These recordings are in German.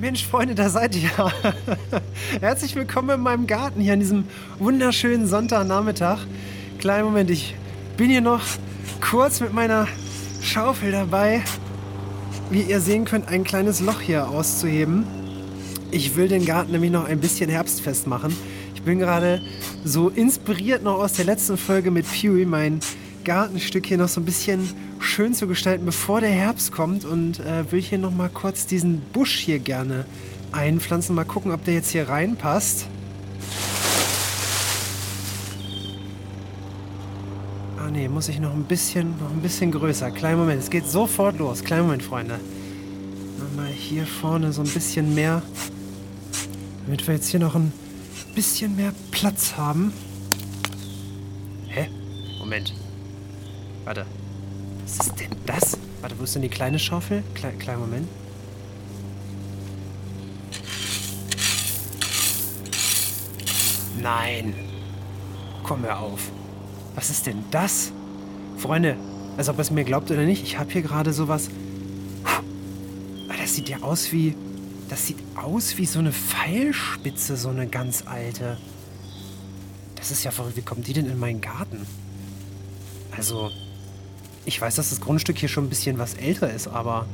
Mensch, Freunde, da seid ihr. Herzlich willkommen in meinem Garten hier an diesem wunderschönen Sonntagnachmittag. Kleinen Moment, ich bin hier noch kurz mit meiner Schaufel dabei, wie ihr sehen könnt, ein kleines Loch hier auszuheben. Ich will den Garten nämlich noch ein bisschen herbstfest machen. Ich bin gerade so inspiriert noch aus der letzten Folge mit Pewy, mein Gartenstück hier noch so ein bisschen schön zu gestalten, bevor der Herbst kommt. Und äh, will hier noch mal kurz diesen Busch hier gerne einpflanzen. Mal gucken, ob der jetzt hier reinpasst. Ah nee, muss ich noch ein bisschen, noch ein bisschen größer. Kleinen Moment, es geht sofort los. Kleinen Moment, Freunde. Mal hier vorne so ein bisschen mehr, damit wir jetzt hier noch ein bisschen mehr Platz haben. Hä? Moment. Warte. Was ist denn das? Warte, wo ist denn die kleine Schaufel? Kle kleinen Moment. Nein. Komm hör auf. Was ist denn das? Freunde, als ob es mir glaubt oder nicht, ich habe hier gerade sowas. Das sieht ja aus wie. Das sieht aus wie so eine Pfeilspitze, so eine ganz alte. Das ist ja verrückt. Wie kommt die denn in meinen Garten? Also, ich weiß, dass das Grundstück hier schon ein bisschen was älter ist, aber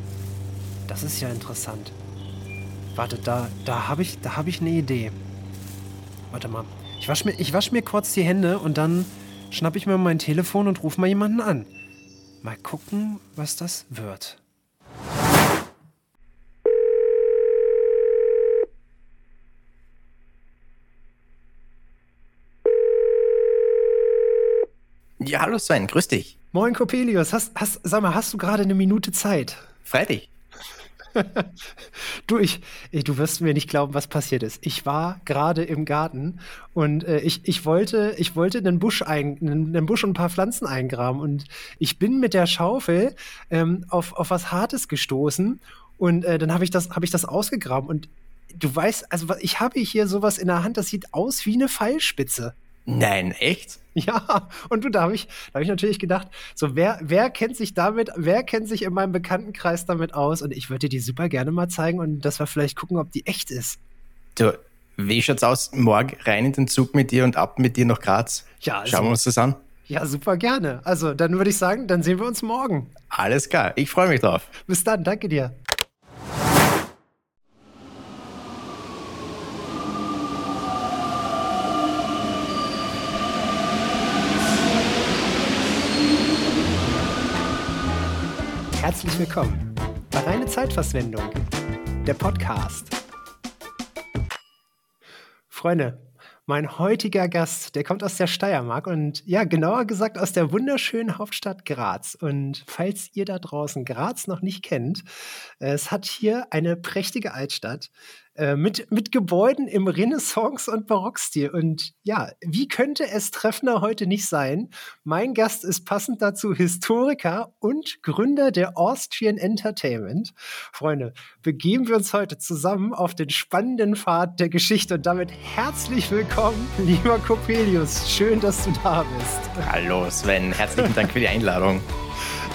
das ist ja interessant. Warte, da, da habe ich, hab ich eine Idee. Warte mal. Ich wasche mir, wasch mir kurz die Hände und dann schnappe ich mir mein Telefon und rufe mal jemanden an. Mal gucken, was das wird. Ja, hallo Sven, grüß dich. Moin Coppelius, hast, hast, sag mal, hast du gerade eine Minute Zeit? Freilich. du, ich, du wirst mir nicht glauben, was passiert ist. Ich war gerade im Garten und äh, ich, ich, wollte, ich wollte einen Busch, ein, einen, Busch und ein paar Pflanzen eingraben und ich bin mit der Schaufel ähm, auf, auf was Hartes gestoßen und äh, dann habe ich, das, hab ich das ausgegraben und du weißt, also ich habe hier sowas in der Hand, das sieht aus wie eine Pfeilspitze. Nein, echt? Ja, und du, da habe ich, hab ich natürlich gedacht, so wer, wer kennt sich damit, wer kennt sich in meinem Bekanntenkreis damit aus? Und ich würde dir die super gerne mal zeigen und dass wir vielleicht gucken, ob die echt ist. Du, wie schaut's aus? Morgen rein in den Zug mit dir und ab mit dir nach Graz. Ja, also, Schauen wir uns das an. Ja, super gerne. Also, dann würde ich sagen, dann sehen wir uns morgen. Alles klar, ich freue mich drauf. Bis dann, danke dir. Herzlich willkommen bei Reine Zeitverschwendung, der Podcast. Freunde, mein heutiger Gast, der kommt aus der Steiermark und ja, genauer gesagt aus der wunderschönen Hauptstadt Graz. Und falls ihr da draußen Graz noch nicht kennt, es hat hier eine prächtige Altstadt äh, mit, mit Gebäuden im Renaissance- und Barockstil. Und ja, wie könnte es treffender heute nicht sein? Mein Gast ist passend dazu Historiker und Gründer der Austrian Entertainment. Freunde, begeben wir uns heute zusammen auf den spannenden Pfad der Geschichte und damit herzlich willkommen, lieber Coppelius. Schön, dass du da bist. Hallo Sven, herzlichen Dank für die Einladung.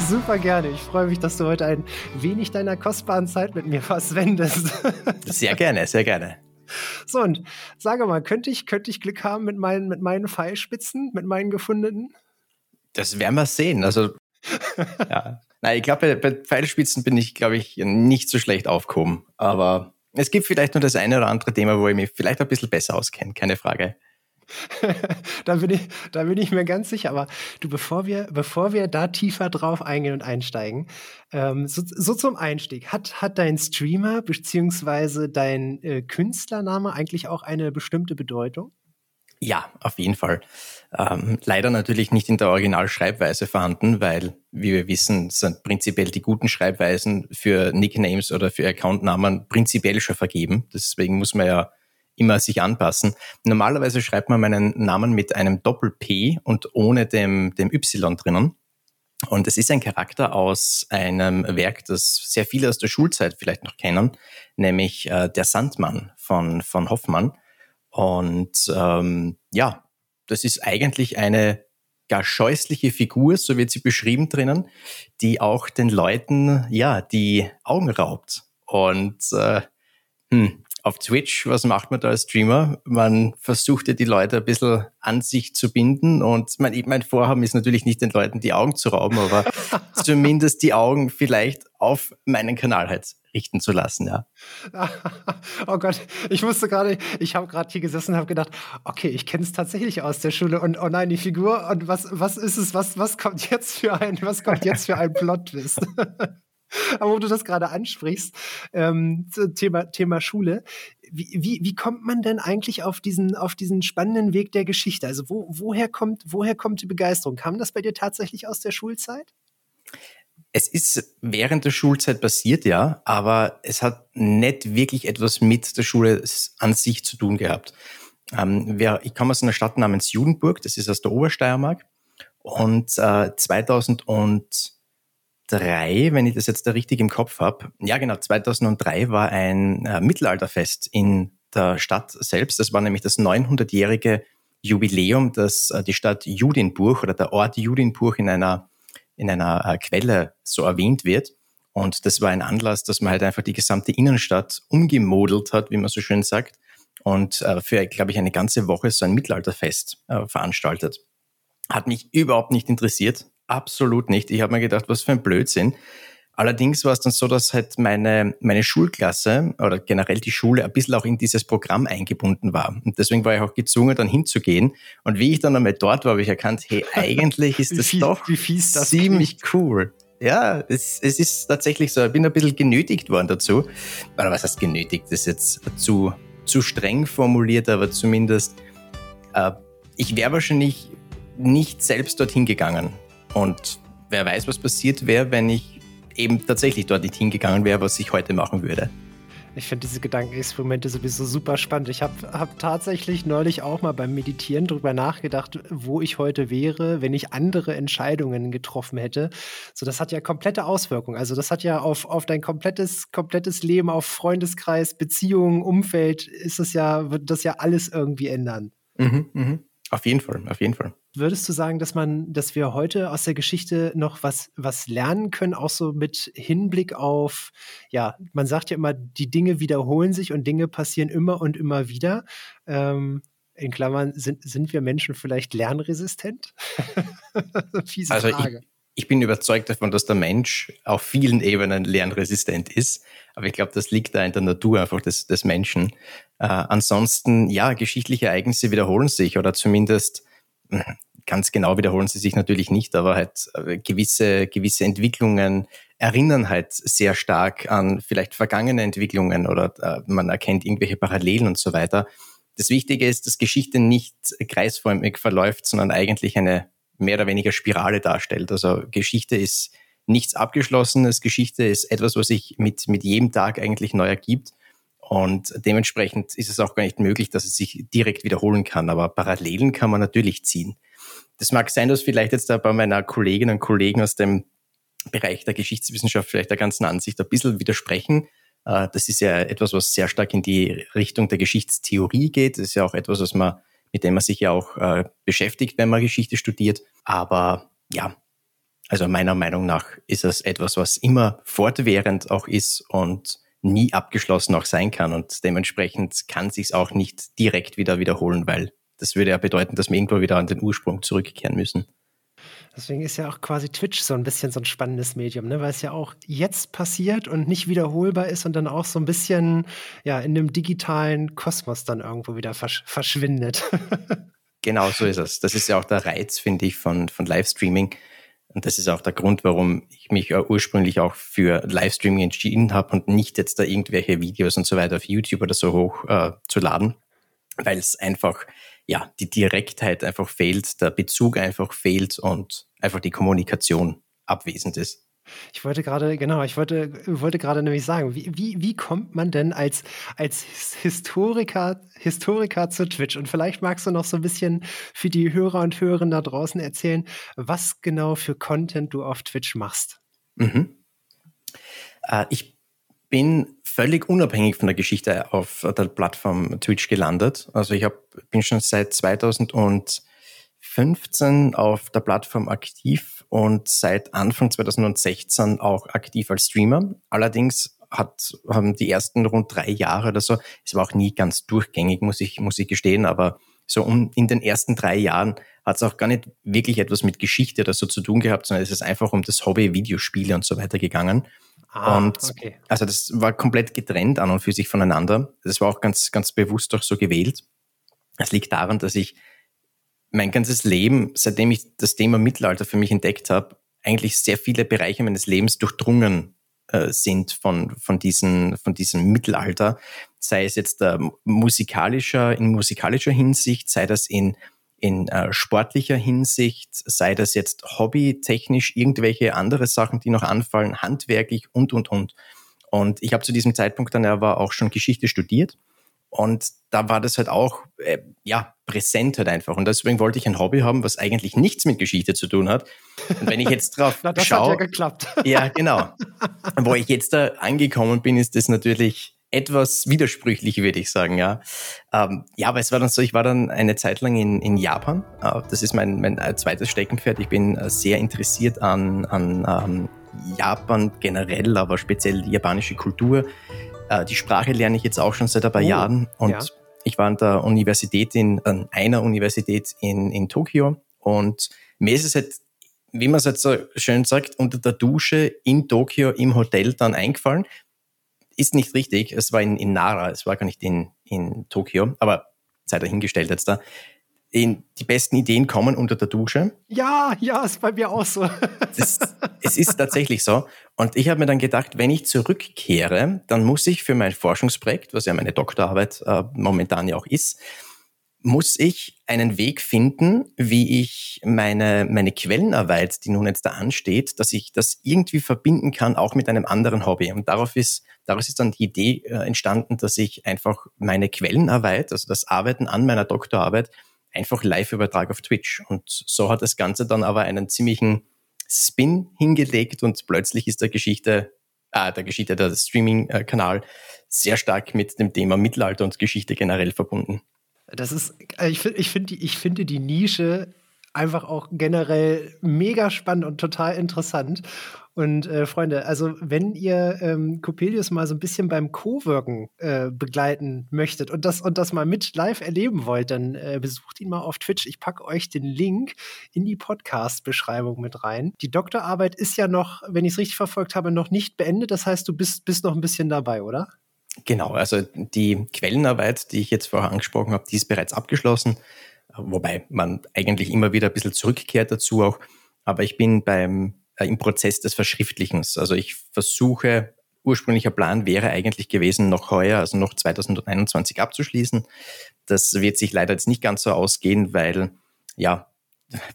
Super gerne. Ich freue mich, dass du heute ein wenig deiner kostbaren Zeit mit mir verschwendest. Sehr gerne, sehr gerne. So, und sage mal, könnte ich, könnte ich Glück haben mit meinen, mit meinen Pfeilspitzen, mit meinen gefundenen? Das werden wir sehen. Also, ja. Nein, ich glaube, bei, bei Pfeilspitzen bin ich, glaube ich, nicht so schlecht aufgehoben. Aber es gibt vielleicht nur das eine oder andere Thema, wo ich mich vielleicht ein bisschen besser auskenne, keine Frage. da, bin ich, da bin ich mir ganz sicher. Aber du, bevor wir, bevor wir da tiefer drauf eingehen und einsteigen, ähm, so, so, zum Einstieg, hat, hat dein Streamer bzw. dein äh, Künstlername eigentlich auch eine bestimmte Bedeutung? Ja, auf jeden Fall. Ähm, leider natürlich nicht in der Originalschreibweise vorhanden, weil, wie wir wissen, sind prinzipiell die guten Schreibweisen für Nicknames oder für Accountnamen prinzipiell schon vergeben. Deswegen muss man ja immer sich anpassen. Normalerweise schreibt man meinen Namen mit einem Doppel-P und ohne dem, dem Y drinnen. Und es ist ein Charakter aus einem Werk, das sehr viele aus der Schulzeit vielleicht noch kennen, nämlich äh, Der Sandmann von, von Hoffmann. Und ähm, ja, das ist eigentlich eine gar scheußliche Figur, so wird sie beschrieben drinnen, die auch den Leuten ja die Augen raubt. Und äh, hm, auf Twitch, was macht man da als Streamer? Man versucht ja die Leute ein bisschen an sich zu binden und mein, mein Vorhaben ist natürlich nicht den Leuten die Augen zu rauben, aber zumindest die Augen vielleicht auf meinen Kanal halt richten zu lassen, ja. oh Gott, ich musste gerade, ich habe gerade hier gesessen und habe gedacht, okay, ich kenne es tatsächlich aus der Schule und oh nein, die Figur und was, was ist es, was, was kommt jetzt für ein, was kommt jetzt für ein Plot-Twist? Aber wo du das gerade ansprichst, ähm, Thema, Thema Schule, wie, wie, wie kommt man denn eigentlich auf diesen, auf diesen spannenden Weg der Geschichte? Also wo, woher, kommt, woher kommt die Begeisterung? Kam das bei dir tatsächlich aus der Schulzeit? Es ist während der Schulzeit passiert, ja, aber es hat nicht wirklich etwas mit der Schule an sich zu tun gehabt. Ähm, wer, ich komme aus einer Stadt namens Judenburg, das ist aus der Obersteiermark. Und äh, 2003, wenn ich das jetzt da richtig im Kopf habe, ja genau, 2003 war ein äh, Mittelalterfest in der Stadt selbst. Das war nämlich das 900-jährige Jubiläum, das äh, die Stadt Judinburg oder der Ort Judinburg in einer in einer äh, Quelle so erwähnt wird. Und das war ein Anlass, dass man halt einfach die gesamte Innenstadt umgemodelt hat, wie man so schön sagt, und äh, für, glaube ich, eine ganze Woche so ein Mittelalterfest äh, veranstaltet. Hat mich überhaupt nicht interessiert, absolut nicht. Ich habe mir gedacht, was für ein Blödsinn. Allerdings war es dann so, dass halt meine, meine Schulklasse oder generell die Schule ein bisschen auch in dieses Programm eingebunden war. Und deswegen war ich auch gezwungen, dann hinzugehen. Und wie ich dann einmal dort war, habe ich erkannt, hey, eigentlich ist das fies, doch das ziemlich klingt. cool. Ja, es, es ist tatsächlich so. Ich bin ein bisschen genötigt worden dazu. Oder was heißt genötigt? Das ist jetzt zu, zu streng formuliert, aber zumindest, äh, ich wäre wahrscheinlich nicht selbst dorthin gegangen. Und wer weiß, was passiert wäre, wenn ich eben tatsächlich dort nicht hingegangen wäre, was ich heute machen würde. Ich finde diese Gedankenexperimente sowieso super spannend. Ich habe hab tatsächlich neulich auch mal beim Meditieren darüber nachgedacht, wo ich heute wäre, wenn ich andere Entscheidungen getroffen hätte. So, das hat ja komplette Auswirkungen. Also, das hat ja auf, auf dein komplettes, komplettes Leben, auf Freundeskreis, Beziehungen, Umfeld, ist das ja, wird das ja alles irgendwie ändern. Mhm, mh. Auf jeden Fall, auf jeden Fall. Würdest du sagen, dass man, dass wir heute aus der Geschichte noch was, was lernen können, auch so mit Hinblick auf, ja, man sagt ja immer, die Dinge wiederholen sich und Dinge passieren immer und immer wieder. Ähm, in Klammern, sind, sind wir Menschen vielleicht lernresistent? Fiese also Frage. Ich, bin überzeugt davon, dass der Mensch auf vielen Ebenen lernresistent ist. Aber ich glaube, das liegt da in der Natur einfach des, des Menschen. Äh, ansonsten, ja, geschichtliche Ereignisse wiederholen sich oder zumindest ganz genau wiederholen sie sich natürlich nicht, aber halt äh, gewisse, gewisse Entwicklungen erinnern halt sehr stark an vielleicht vergangene Entwicklungen oder äh, man erkennt irgendwelche Parallelen und so weiter. Das Wichtige ist, dass Geschichte nicht kreisförmig verläuft, sondern eigentlich eine mehr oder weniger Spirale darstellt. Also Geschichte ist nichts Abgeschlossenes. Geschichte ist etwas, was sich mit, mit jedem Tag eigentlich neu ergibt. Und dementsprechend ist es auch gar nicht möglich, dass es sich direkt wiederholen kann. Aber Parallelen kann man natürlich ziehen. Das mag sein, dass vielleicht jetzt da bei meiner Kolleginnen und Kollegen aus dem Bereich der Geschichtswissenschaft vielleicht der ganzen Ansicht ein bisschen widersprechen. Äh, das ist ja etwas, was sehr stark in die Richtung der Geschichtstheorie geht. Das ist ja auch etwas, was man mit dem man sich ja auch äh, beschäftigt, wenn man Geschichte studiert. Aber ja, also meiner Meinung nach ist es etwas, was immer fortwährend auch ist und nie abgeschlossen auch sein kann. Und dementsprechend kann sich auch nicht direkt wieder wiederholen, weil das würde ja bedeuten, dass wir irgendwo wieder an den Ursprung zurückkehren müssen. Deswegen ist ja auch quasi Twitch so ein bisschen so ein spannendes Medium, ne? weil es ja auch jetzt passiert und nicht wiederholbar ist und dann auch so ein bisschen ja in dem digitalen Kosmos dann irgendwo wieder versch verschwindet. genau so ist es. Das ist ja auch der Reiz, finde ich, von, von Livestreaming. Und das ist auch der Grund, warum ich mich ursprünglich auch für Livestreaming entschieden habe und nicht jetzt da irgendwelche Videos und so weiter auf YouTube oder so hoch äh, zu laden, weil es einfach ja, die Direktheit einfach fehlt, der Bezug einfach fehlt und einfach die Kommunikation abwesend ist. Ich wollte gerade, genau, ich wollte, wollte gerade nämlich sagen, wie, wie, wie kommt man denn als, als Historiker, Historiker zu Twitch? Und vielleicht magst du noch so ein bisschen für die Hörer und Hörerinnen da draußen erzählen, was genau für Content du auf Twitch machst. Mhm. Äh, ich bin völlig unabhängig von der Geschichte auf der Plattform Twitch gelandet. Also ich hab, bin schon seit 2015 auf der Plattform aktiv und seit Anfang 2016 auch aktiv als Streamer. Allerdings hat, haben die ersten rund drei Jahre oder so, es war auch nie ganz durchgängig, muss ich, muss ich gestehen, aber so um, in den ersten drei Jahren hat es auch gar nicht wirklich etwas mit Geschichte oder so zu tun gehabt, sondern es ist einfach um das Hobby Videospiele und so weiter gegangen. Ah, und okay. also das war komplett getrennt an und für sich voneinander. Das war auch ganz, ganz bewusst auch so gewählt. Es liegt daran, dass ich mein ganzes Leben, seitdem ich das Thema Mittelalter für mich entdeckt habe, eigentlich sehr viele Bereiche meines Lebens durchdrungen äh, sind von, von, diesen, von diesem Mittelalter, sei es jetzt äh, musikalischer, in musikalischer Hinsicht, sei das in, in äh, sportlicher Hinsicht, sei das jetzt hobbytechnisch, irgendwelche andere Sachen, die noch anfallen, handwerklich und, und, und. Und ich habe zu diesem Zeitpunkt dann aber auch schon Geschichte studiert und da war das halt auch, äh, ja, präsent halt einfach. Und deswegen wollte ich ein Hobby haben, was eigentlich nichts mit Geschichte zu tun hat. Und wenn ich jetzt drauf Na, das schaue. Hat ja geklappt. ja, genau. Wo ich jetzt da angekommen bin, ist das natürlich etwas widersprüchlich, würde ich sagen, ja. Ähm, ja, aber es war dann so, ich war dann eine Zeit lang in, in Japan. Äh, das ist mein, mein äh, zweites Steckenpferd. Ich bin äh, sehr interessiert an, an ähm, Japan generell, aber speziell die japanische Kultur. Äh, die Sprache lerne ich jetzt auch schon seit ein paar oh, Jahren und ja. ich war an der Universität in, an einer Universität in, in Tokio und mir ist es halt, wie man es jetzt so schön sagt, unter der Dusche in Tokio im Hotel dann eingefallen. Ist nicht richtig, es war in, in Nara, es war gar nicht in, in Tokio, aber sei dahingestellt jetzt da in, die besten Ideen kommen unter der Dusche. Ja, ja, ist bei mir auch so. Das, es ist tatsächlich so. Und ich habe mir dann gedacht, wenn ich zurückkehre, dann muss ich für mein Forschungsprojekt, was ja meine Doktorarbeit äh, momentan ja auch ist, muss ich einen Weg finden, wie ich meine, meine Quellenarbeit, die nun jetzt da ansteht, dass ich das irgendwie verbinden kann, auch mit einem anderen Hobby. Und darauf ist, daraus ist dann die Idee äh, entstanden, dass ich einfach meine Quellenarbeit, also das Arbeiten an meiner Doktorarbeit, einfach live übertrage auf Twitch. Und so hat das Ganze dann aber einen ziemlichen Spin hingelegt und plötzlich ist der Geschichte, äh, der Geschichte, der Streaming-Kanal sehr stark mit dem Thema Mittelalter und Geschichte generell verbunden. Das ist, äh, ich, ich, find, ich finde die Nische einfach auch generell mega spannend und total interessant. Und äh, Freunde, also wenn ihr ähm, Coppelius mal so ein bisschen beim Co-Worken äh, begleiten möchtet und das, und das mal mit live erleben wollt, dann äh, besucht ihn mal auf Twitch. Ich packe euch den Link in die Podcast-Beschreibung mit rein. Die Doktorarbeit ist ja noch, wenn ich es richtig verfolgt habe, noch nicht beendet. Das heißt, du bist, bist noch ein bisschen dabei, oder? Genau, also die Quellenarbeit, die ich jetzt vorher angesprochen habe, die ist bereits abgeschlossen, wobei man eigentlich immer wieder ein bisschen zurückkehrt dazu auch. Aber ich bin beim äh, im Prozess des Verschriftlichens. Also ich versuche, ursprünglicher Plan wäre eigentlich gewesen, noch heuer, also noch 2021 abzuschließen. Das wird sich leider jetzt nicht ganz so ausgehen, weil, ja,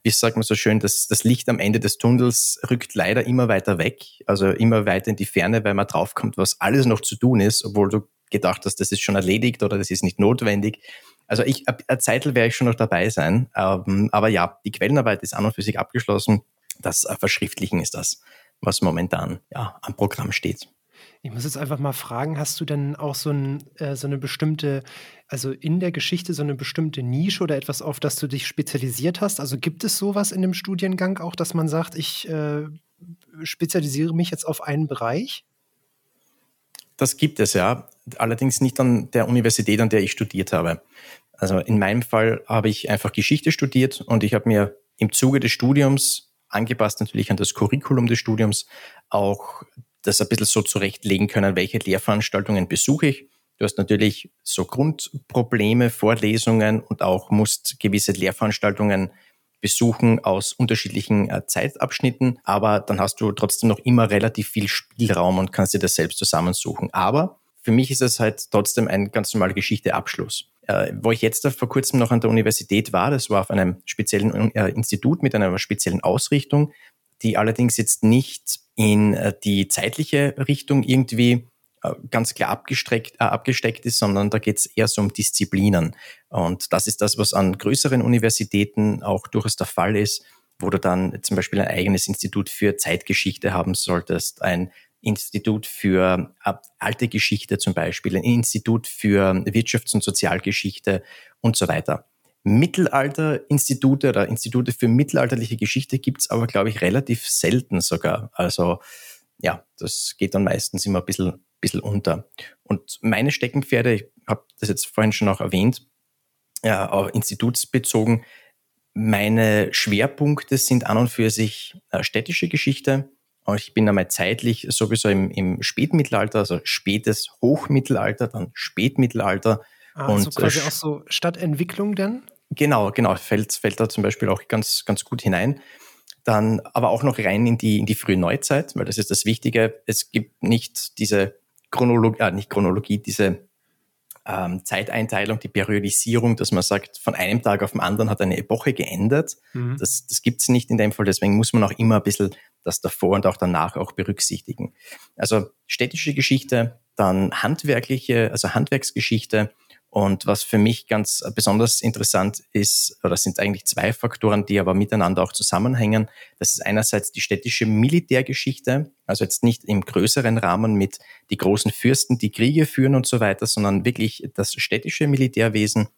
wie sagt man so schön, das, das Licht am Ende des Tunnels rückt leider immer weiter weg, also immer weiter in die Ferne, weil man draufkommt, was alles noch zu tun ist, obwohl du gedacht hast, das ist schon erledigt oder das ist nicht notwendig. Also ich, eine Zeitl werde ich schon noch dabei sein. Ähm, aber ja, die Quellenarbeit ist an und für sich abgeschlossen das äh, Verschriftlichen ist das, was momentan ja, am Programm steht. Ich muss jetzt einfach mal fragen, hast du denn auch so, ein, äh, so, eine bestimmte, also in der Geschichte so eine bestimmte Nische oder etwas, auf das du dich spezialisiert hast? Also gibt es sowas in dem Studiengang auch, dass man sagt, ich äh, spezialisiere mich jetzt auf einen Bereich? Das gibt es ja, allerdings nicht an der Universität, an der ich studiert habe. Also in meinem Fall habe ich einfach Geschichte studiert und ich habe mir im Zuge des Studiums angepasst natürlich an das Curriculum des Studiums, auch das ein bisschen so zurechtlegen können, welche Lehrveranstaltungen besuche ich. Du hast natürlich so Grundprobleme, Vorlesungen und auch musst gewisse Lehrveranstaltungen besuchen aus unterschiedlichen äh, Zeitabschnitten, aber dann hast du trotzdem noch immer relativ viel Spielraum und kannst dir das selbst zusammensuchen. Aber für mich ist es halt trotzdem ein ganz normaler Geschichteabschluss. Äh, wo ich jetzt vor kurzem noch an der Universität war, das war auf einem speziellen äh, Institut mit einer speziellen Ausrichtung, die allerdings jetzt nicht in äh, die zeitliche Richtung irgendwie äh, ganz klar abgesteckt, äh, abgesteckt ist, sondern da geht es eher so um Disziplinen. Und das ist das, was an größeren Universitäten auch durchaus der Fall ist, wo du dann zum Beispiel ein eigenes Institut für Zeitgeschichte haben solltest, ein Institut für äh, alte Geschichte zum Beispiel, ein Institut für Wirtschafts- und Sozialgeschichte und so weiter. Mittelalterinstitute oder Institute für mittelalterliche Geschichte gibt es aber, glaube ich, relativ selten sogar. Also ja, das geht dann meistens immer ein bisschen bisschen unter. Und meine Steckenpferde, ich habe das jetzt vorhin schon auch erwähnt, ja, auch institutsbezogen, meine Schwerpunkte sind an und für sich äh, städtische Geschichte. Ich bin einmal zeitlich sowieso im, im Spätmittelalter, also spätes Hochmittelalter, dann Spätmittelalter. Ah, und also quasi auch so Stadtentwicklung dann? Genau, genau, fällt, fällt da zum Beispiel auch ganz, ganz gut hinein. Dann aber auch noch rein in die, in die frühe Neuzeit, weil das ist das Wichtige. Es gibt nicht diese Chronologie, äh, nicht Chronologie, diese ähm, Zeiteinteilung, die Periodisierung, dass man sagt, von einem Tag auf den anderen hat eine Epoche geändert. Mhm. Das, das gibt es nicht in dem Fall, deswegen muss man auch immer ein bisschen das davor und auch danach auch berücksichtigen. Also städtische Geschichte, dann handwerkliche, also Handwerksgeschichte, und was für mich ganz besonders interessant ist, oder sind eigentlich zwei Faktoren, die aber miteinander auch zusammenhängen. Das ist einerseits die städtische Militärgeschichte, also jetzt nicht im größeren Rahmen mit die großen Fürsten, die Kriege führen und so weiter, sondern wirklich das städtische Militärwesen,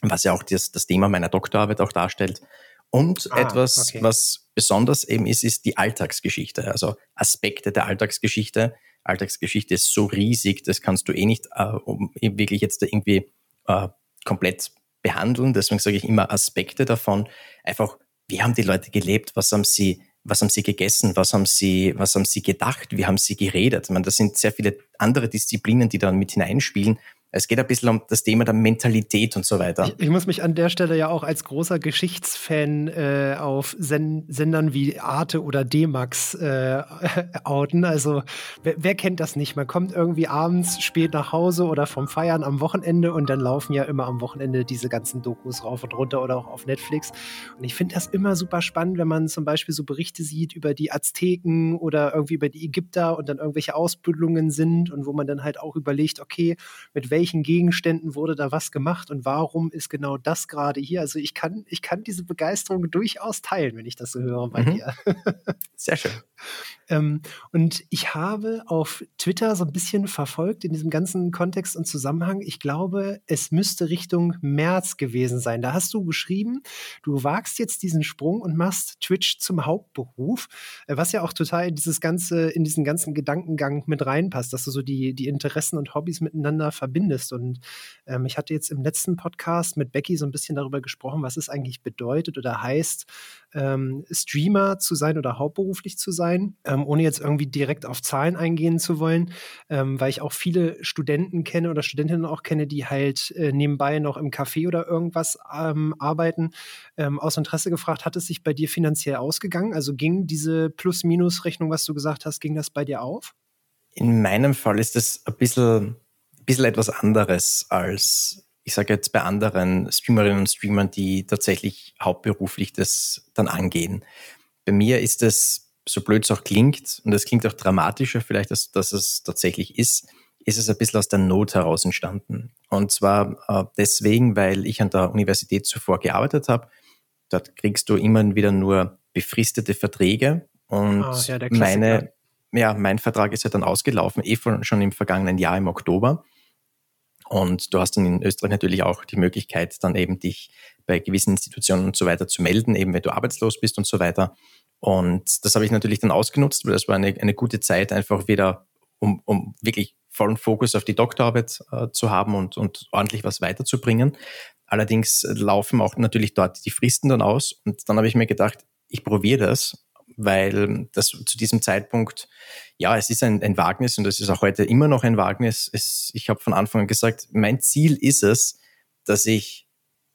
was ja auch das, das Thema meiner Doktorarbeit auch darstellt. Und ah, etwas, okay. was besonders eben ist, ist die Alltagsgeschichte, also Aspekte der Alltagsgeschichte, Alltagsgeschichte ist so riesig, das kannst du eh nicht äh, um, wirklich jetzt irgendwie äh, komplett behandeln. Deswegen sage ich immer Aspekte davon. Einfach, wie haben die Leute gelebt? Was haben sie, was haben sie gegessen? Was haben sie, was haben sie gedacht? Wie haben sie geredet? Ich meine, das sind sehr viele andere Disziplinen, die da mit hineinspielen, es geht ein bisschen um das Thema der Mentalität und so weiter. Ich, ich muss mich an der Stelle ja auch als großer Geschichtsfan äh, auf Sen Sendern wie Arte oder D-Max äh, outen. Also wer, wer, kennt das nicht? Man kommt irgendwie abends spät nach Hause oder vom Feiern am Wochenende und dann laufen ja immer am Wochenende diese ganzen Dokus rauf und runter oder auch auf Netflix. Und ich finde das immer super spannend, wenn man zum Beispiel so Berichte sieht über die Azteken oder irgendwie über die Ägypter und dann irgendwelche Ausbildungen sind und wo man dann halt auch überlegt, okay, mit welchen welchen Gegenständen wurde da was gemacht und warum ist genau das gerade hier? Also ich kann, ich kann diese Begeisterung durchaus teilen, wenn ich das so höre bei mhm. dir. Sehr schön. Ähm, und ich habe auf Twitter so ein bisschen verfolgt in diesem ganzen Kontext und Zusammenhang. Ich glaube, es müsste Richtung März gewesen sein. Da hast du geschrieben, du wagst jetzt diesen Sprung und machst Twitch zum Hauptberuf, äh, was ja auch total in dieses ganze, in diesen ganzen Gedankengang mit reinpasst, dass du so die, die Interessen und Hobbys miteinander verbindest. Und ähm, ich hatte jetzt im letzten Podcast mit Becky so ein bisschen darüber gesprochen, was es eigentlich bedeutet oder heißt, ähm, Streamer zu sein oder hauptberuflich zu sein. Ähm, ähm, ohne jetzt irgendwie direkt auf Zahlen eingehen zu wollen, ähm, weil ich auch viele Studenten kenne oder Studentinnen auch kenne, die halt äh, nebenbei noch im Café oder irgendwas ähm, arbeiten. Ähm, aus Interesse gefragt, hat es sich bei dir finanziell ausgegangen? Also ging diese Plus-Minus-Rechnung, was du gesagt hast, ging das bei dir auf? In meinem Fall ist das ein bisschen, ein bisschen etwas anderes als ich sage jetzt bei anderen Streamerinnen und Streamern, die tatsächlich hauptberuflich das dann angehen. Bei mir ist es so blöd es auch klingt, und das klingt auch dramatischer vielleicht, als dass es tatsächlich ist, ist es ein bisschen aus der Not heraus entstanden. Und zwar äh, deswegen, weil ich an der Universität zuvor gearbeitet habe. Dort kriegst du immer wieder nur befristete Verträge. Und oh, ja, meine, ja, mein Vertrag ist ja dann ausgelaufen, eh schon im vergangenen Jahr im Oktober. Und du hast dann in Österreich natürlich auch die Möglichkeit, dann eben dich bei gewissen Institutionen und so weiter zu melden, eben wenn du arbeitslos bist und so weiter. Und das habe ich natürlich dann ausgenutzt, weil das war eine, eine gute Zeit, einfach wieder, um, um wirklich vollen Fokus auf die Doktorarbeit äh, zu haben und, und ordentlich was weiterzubringen. Allerdings laufen auch natürlich dort die Fristen dann aus. Und dann habe ich mir gedacht, ich probiere das, weil das zu diesem Zeitpunkt, ja, es ist ein, ein Wagnis und es ist auch heute immer noch ein Wagnis. Es, ich habe von Anfang an gesagt, mein Ziel ist es, dass ich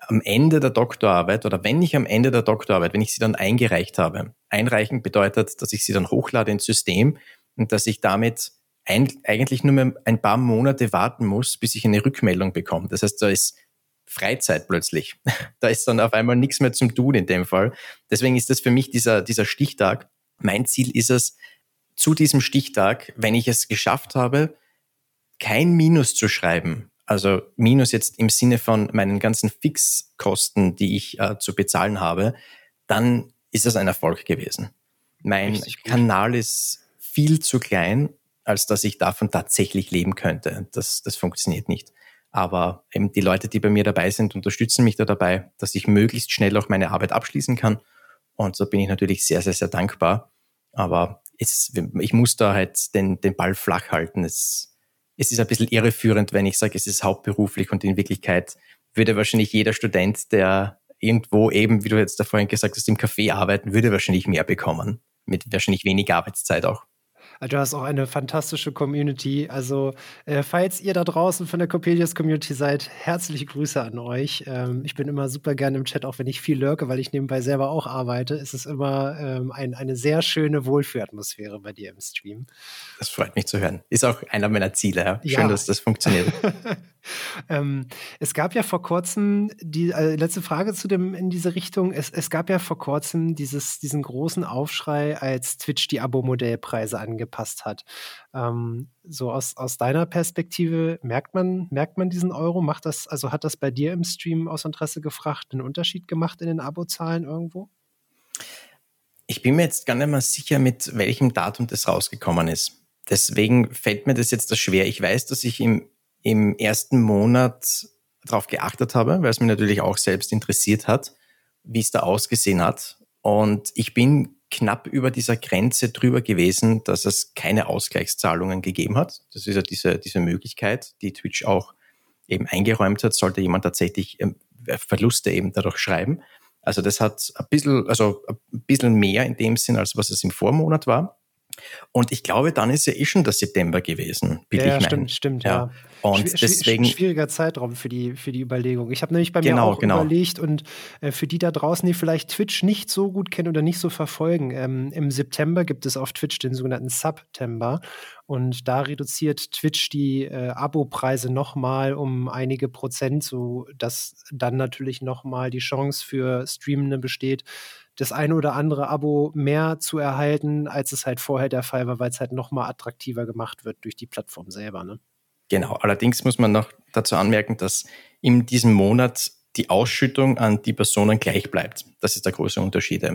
am Ende der Doktorarbeit oder wenn ich am Ende der Doktorarbeit, wenn ich sie dann eingereicht habe, einreichen bedeutet, dass ich sie dann hochlade ins System und dass ich damit ein, eigentlich nur mehr ein paar Monate warten muss, bis ich eine Rückmeldung bekomme. Das heißt, da ist Freizeit plötzlich. Da ist dann auf einmal nichts mehr zum Tun in dem Fall. Deswegen ist das für mich dieser, dieser Stichtag. Mein Ziel ist es, zu diesem Stichtag, wenn ich es geschafft habe, kein Minus zu schreiben, also Minus jetzt im Sinne von meinen ganzen Fixkosten, die ich äh, zu bezahlen habe, dann ist es ein Erfolg gewesen. Mein Kanal ist viel zu klein, als dass ich davon tatsächlich leben könnte. Das, das funktioniert nicht. Aber eben die Leute, die bei mir dabei sind, unterstützen mich da dabei, dass ich möglichst schnell auch meine Arbeit abschließen kann. Und so bin ich natürlich sehr, sehr, sehr dankbar. Aber es, ich muss da halt den, den Ball flach halten. Es, es ist ein bisschen irreführend, wenn ich sage, es ist hauptberuflich und in Wirklichkeit würde wahrscheinlich jeder Student, der irgendwo eben, wie du jetzt da vorhin gesagt hast, im Café arbeiten, würde wahrscheinlich mehr bekommen. Mit wahrscheinlich weniger Arbeitszeit auch. Du hast auch eine fantastische Community. Also, äh, falls ihr da draußen von der Copelius Community seid, herzliche Grüße an euch. Ähm, ich bin immer super gerne im Chat, auch wenn ich viel lurke, weil ich nebenbei selber auch arbeite. Es ist immer ähm, ein, eine sehr schöne Wohlfühlatmosphäre bei dir im Stream. Das freut mich zu hören. Ist auch einer meiner Ziele. Ja? Schön, ja. dass das funktioniert. ähm, es gab ja vor kurzem, die äh, letzte Frage zu dem in diese Richtung, es, es gab ja vor kurzem dieses, diesen großen Aufschrei, als Twitch die Abo-Modellpreise angepasst hat. Ähm, so aus, aus deiner Perspektive, merkt man, merkt man diesen Euro? Macht das, also hat das bei dir im Stream aus Interesse gefragt, einen Unterschied gemacht in den Abozahlen irgendwo? Ich bin mir jetzt gar nicht mehr sicher, mit welchem Datum das rausgekommen ist. Deswegen fällt mir das jetzt das schwer. Ich weiß, dass ich im im ersten Monat darauf geachtet habe, weil es mich natürlich auch selbst interessiert hat, wie es da ausgesehen hat. Und ich bin knapp über dieser Grenze drüber gewesen, dass es keine Ausgleichszahlungen gegeben hat. Das ist ja diese, diese Möglichkeit, die Twitch auch eben eingeräumt hat, sollte jemand tatsächlich ähm, Verluste eben dadurch schreiben. Also das hat ein bisschen, also ein bisschen mehr in dem Sinn, als was es im Vormonat war. Und ich glaube, dann ist ja eh schon der September gewesen. Ja, ich stimmt, stimmt, ja. ja. Und Schwier deswegen schwieriger Zeitraum für die für die Überlegung. Ich habe nämlich bei mir genau, auch genau. überlegt und äh, für die da draußen, die vielleicht Twitch nicht so gut kennen oder nicht so verfolgen, ähm, im September gibt es auf Twitch den sogenannten September und da reduziert Twitch die äh, Abo-Preise nochmal um einige Prozent, so dass dann natürlich nochmal die Chance für Streamende besteht, das eine oder andere Abo mehr zu erhalten, als es halt vorher der Fall war, weil es halt nochmal attraktiver gemacht wird durch die Plattform selber. Ne? Genau, allerdings muss man noch dazu anmerken, dass in diesem Monat die Ausschüttung an die Personen gleich bleibt. Das ist der große Unterschied.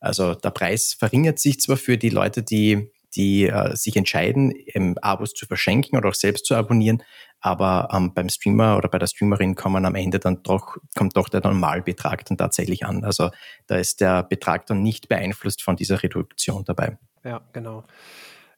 Also der Preis verringert sich zwar für die Leute, die, die äh, sich entscheiden, ähm, Abos zu verschenken oder auch selbst zu abonnieren, aber ähm, beim Streamer oder bei der Streamerin kommen am Ende dann doch, kommt doch der Normalbetrag dann tatsächlich an. Also da ist der Betrag dann nicht beeinflusst von dieser Reduktion dabei. Ja, genau.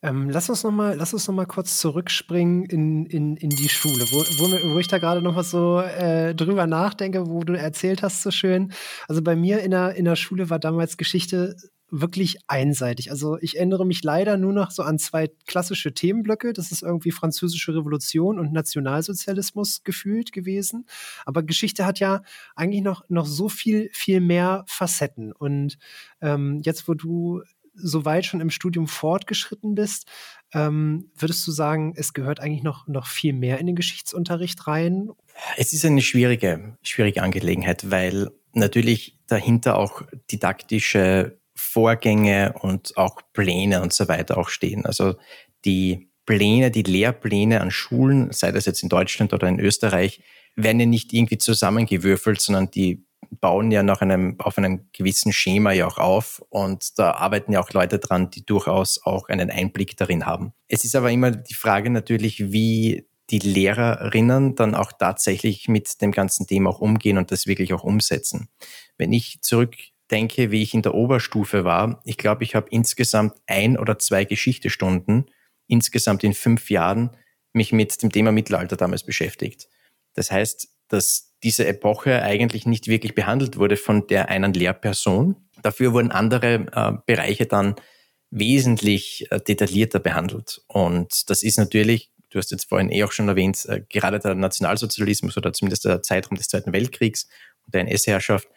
Ähm, lass uns noch mal, lass uns noch kurz zurückspringen in, in, in die Schule, wo, wo, wo ich da gerade noch mal so äh, drüber nachdenke, wo du erzählt hast so schön. Also bei mir in der, in der Schule war damals Geschichte wirklich einseitig. Also ich erinnere mich leider nur noch so an zwei klassische Themenblöcke. Das ist irgendwie französische Revolution und Nationalsozialismus gefühlt gewesen. Aber Geschichte hat ja eigentlich noch, noch so viel, viel mehr Facetten. Und ähm, jetzt, wo du so weit schon im Studium fortgeschritten bist, ähm, würdest du sagen, es gehört eigentlich noch, noch viel mehr in den Geschichtsunterricht rein? Es ist eine schwierige, schwierige Angelegenheit, weil natürlich dahinter auch didaktische Vorgänge und auch Pläne und so weiter auch stehen. Also die Pläne, die Lehrpläne an Schulen, sei das jetzt in Deutschland oder in Österreich, werden ja nicht irgendwie zusammengewürfelt, sondern die bauen ja nach einem, auf einem gewissen Schema ja auch auf und da arbeiten ja auch Leute dran, die durchaus auch einen Einblick darin haben. Es ist aber immer die Frage natürlich, wie die Lehrerinnen dann auch tatsächlich mit dem ganzen Thema auch umgehen und das wirklich auch umsetzen. Wenn ich zurück denke, wie ich in der Oberstufe war, ich glaube, ich habe insgesamt ein oder zwei Geschichtestunden insgesamt in fünf Jahren mich mit dem Thema Mittelalter damals beschäftigt. Das heißt, dass diese Epoche eigentlich nicht wirklich behandelt wurde von der einen Lehrperson. Dafür wurden andere äh, Bereiche dann wesentlich äh, detaillierter behandelt. Und das ist natürlich, du hast jetzt vorhin eh auch schon erwähnt, äh, gerade der Nationalsozialismus oder zumindest der Zeitraum des Zweiten Weltkriegs und der NS-Herrschaft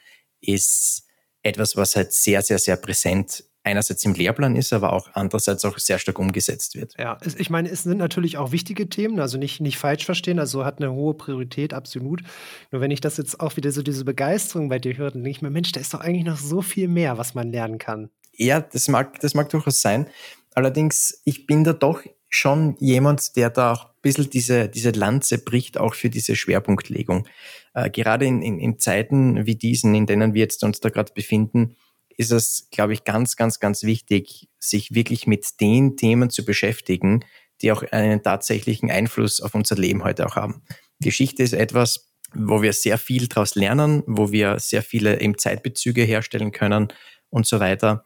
ist etwas, was halt sehr, sehr, sehr präsent einerseits im Lehrplan ist, aber auch andererseits auch sehr stark umgesetzt wird. Ja, ich meine, es sind natürlich auch wichtige Themen, also nicht, nicht falsch verstehen, also hat eine hohe Priorität, absolut. Nur wenn ich das jetzt auch wieder so diese Begeisterung bei dir höre, dann denke ich mir, Mensch, da ist doch eigentlich noch so viel mehr, was man lernen kann. Ja, das mag, das mag durchaus sein. Allerdings, ich bin da doch schon jemand, der da auch ein bisschen diese, diese Lanze bricht, auch für diese Schwerpunktlegung. Äh, gerade in, in, in Zeiten wie diesen, in denen wir jetzt uns da gerade befinden, ist es, glaube ich, ganz, ganz, ganz wichtig, sich wirklich mit den Themen zu beschäftigen, die auch einen tatsächlichen Einfluss auf unser Leben heute auch haben. Geschichte ist etwas, wo wir sehr viel daraus lernen, wo wir sehr viele eben Zeitbezüge herstellen können und so weiter.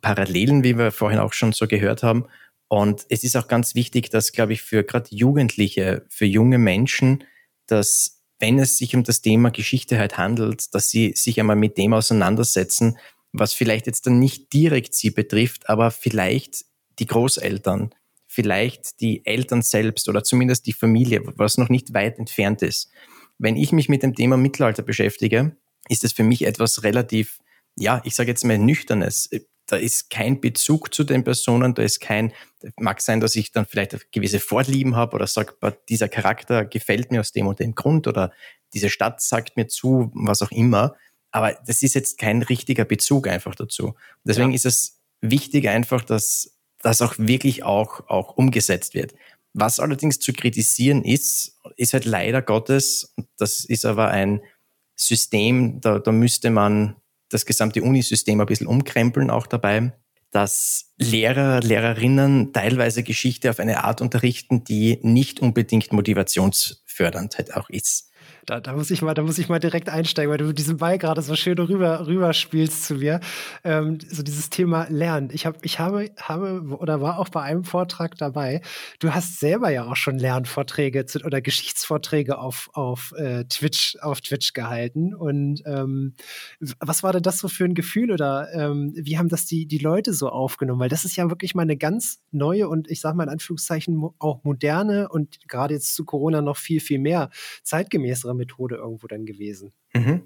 Parallelen, wie wir vorhin auch schon so gehört haben. Und es ist auch ganz wichtig, dass, glaube ich, für gerade Jugendliche, für junge Menschen, dass wenn es sich um das Thema Geschichte halt handelt, dass sie sich einmal mit dem auseinandersetzen, was vielleicht jetzt dann nicht direkt sie betrifft, aber vielleicht die Großeltern, vielleicht die Eltern selbst oder zumindest die Familie, was noch nicht weit entfernt ist. Wenn ich mich mit dem Thema Mittelalter beschäftige, ist es für mich etwas relativ, ja, ich sage jetzt mal nüchternes da ist kein Bezug zu den Personen, da ist kein, mag sein, dass ich dann vielleicht gewisse Vorlieben habe oder sage, dieser Charakter gefällt mir aus dem und dem Grund oder diese Stadt sagt mir zu, was auch immer. Aber das ist jetzt kein richtiger Bezug einfach dazu. Deswegen ja. ist es wichtig einfach, dass das auch wirklich auch, auch umgesetzt wird. Was allerdings zu kritisieren ist, ist halt leider Gottes, das ist aber ein System, da, da müsste man das gesamte Unisystem ein bisschen umkrempeln auch dabei, dass Lehrer, Lehrerinnen teilweise Geschichte auf eine Art unterrichten, die nicht unbedingt motivationsfördernd halt auch ist. Da, da, muss ich mal, da muss ich mal direkt einsteigen, weil du diesen Ball gerade so schön rüber, rüberspielst zu mir. Ähm, so dieses Thema Lernen. Ich, hab, ich habe, habe oder war auch bei einem Vortrag dabei. Du hast selber ja auch schon Lernvorträge zu, oder Geschichtsvorträge auf, auf, äh, Twitch, auf Twitch gehalten. Und ähm, was war denn das so für ein Gefühl oder ähm, wie haben das die, die Leute so aufgenommen? Weil das ist ja wirklich mal eine ganz neue und ich sage mal in Anführungszeichen auch moderne und gerade jetzt zu Corona noch viel, viel mehr zeitgemäßere Methode irgendwo dann gewesen? Mhm.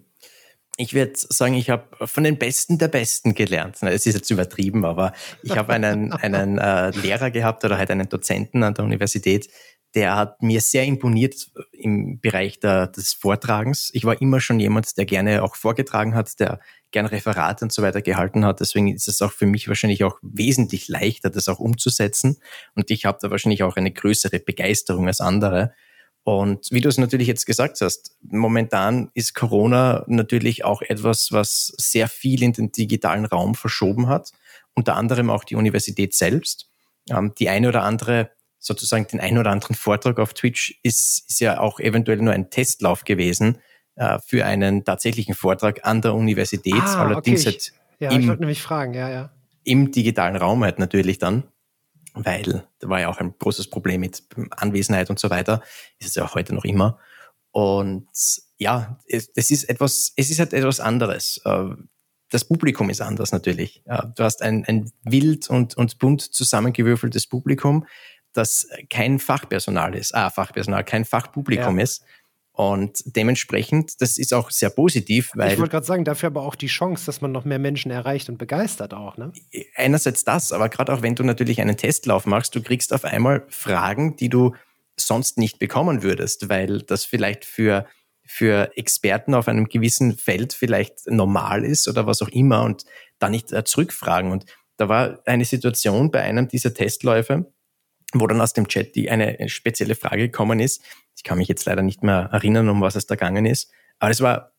Ich würde sagen, ich habe von den Besten der Besten gelernt. Es ist jetzt übertrieben, aber ich habe einen, einen äh, Lehrer gehabt oder halt einen Dozenten an der Universität, der hat mir sehr imponiert im Bereich der, des Vortragens. Ich war immer schon jemand, der gerne auch vorgetragen hat, der gerne Referate und so weiter gehalten hat. Deswegen ist es auch für mich wahrscheinlich auch wesentlich leichter, das auch umzusetzen. Und ich habe da wahrscheinlich auch eine größere Begeisterung als andere. Und wie du es natürlich jetzt gesagt hast, momentan ist Corona natürlich auch etwas, was sehr viel in den digitalen Raum verschoben hat. Unter anderem auch die Universität selbst. Ähm, die eine oder andere, sozusagen den einen oder anderen Vortrag auf Twitch ist, ist ja auch eventuell nur ein Testlauf gewesen äh, für einen tatsächlichen Vortrag an der Universität. Ah, Allerdings okay. halt ja, im, ich wollte nämlich fragen, ja, ja. Im digitalen Raum halt natürlich dann weil da war ja auch ein großes Problem mit Anwesenheit und so weiter. Ist es ja auch heute noch immer. Und ja, es, es ist etwas, es ist halt etwas anderes. Äh, das Publikum ist anders natürlich. Du hast ein, ein wild und, und bunt zusammengewürfeltes Publikum, das kein Fachpersonal ist, ah, Fachpersonal, kein Fachpublikum ja. ist, und dementsprechend, das ist auch sehr positiv, weil. Ich wollte gerade sagen, dafür aber auch die Chance, dass man noch mehr Menschen erreicht und begeistert auch, ne? Einerseits das, aber gerade auch wenn du natürlich einen Testlauf machst, du kriegst auf einmal Fragen, die du sonst nicht bekommen würdest, weil das vielleicht für, für Experten auf einem gewissen Feld vielleicht normal ist oder was auch immer und da nicht äh, zurückfragen. Und da war eine Situation bei einem dieser Testläufe, wo dann aus dem Chat die eine spezielle Frage gekommen ist, ich kann mich jetzt leider nicht mehr erinnern, um was es da gegangen ist. Aber es war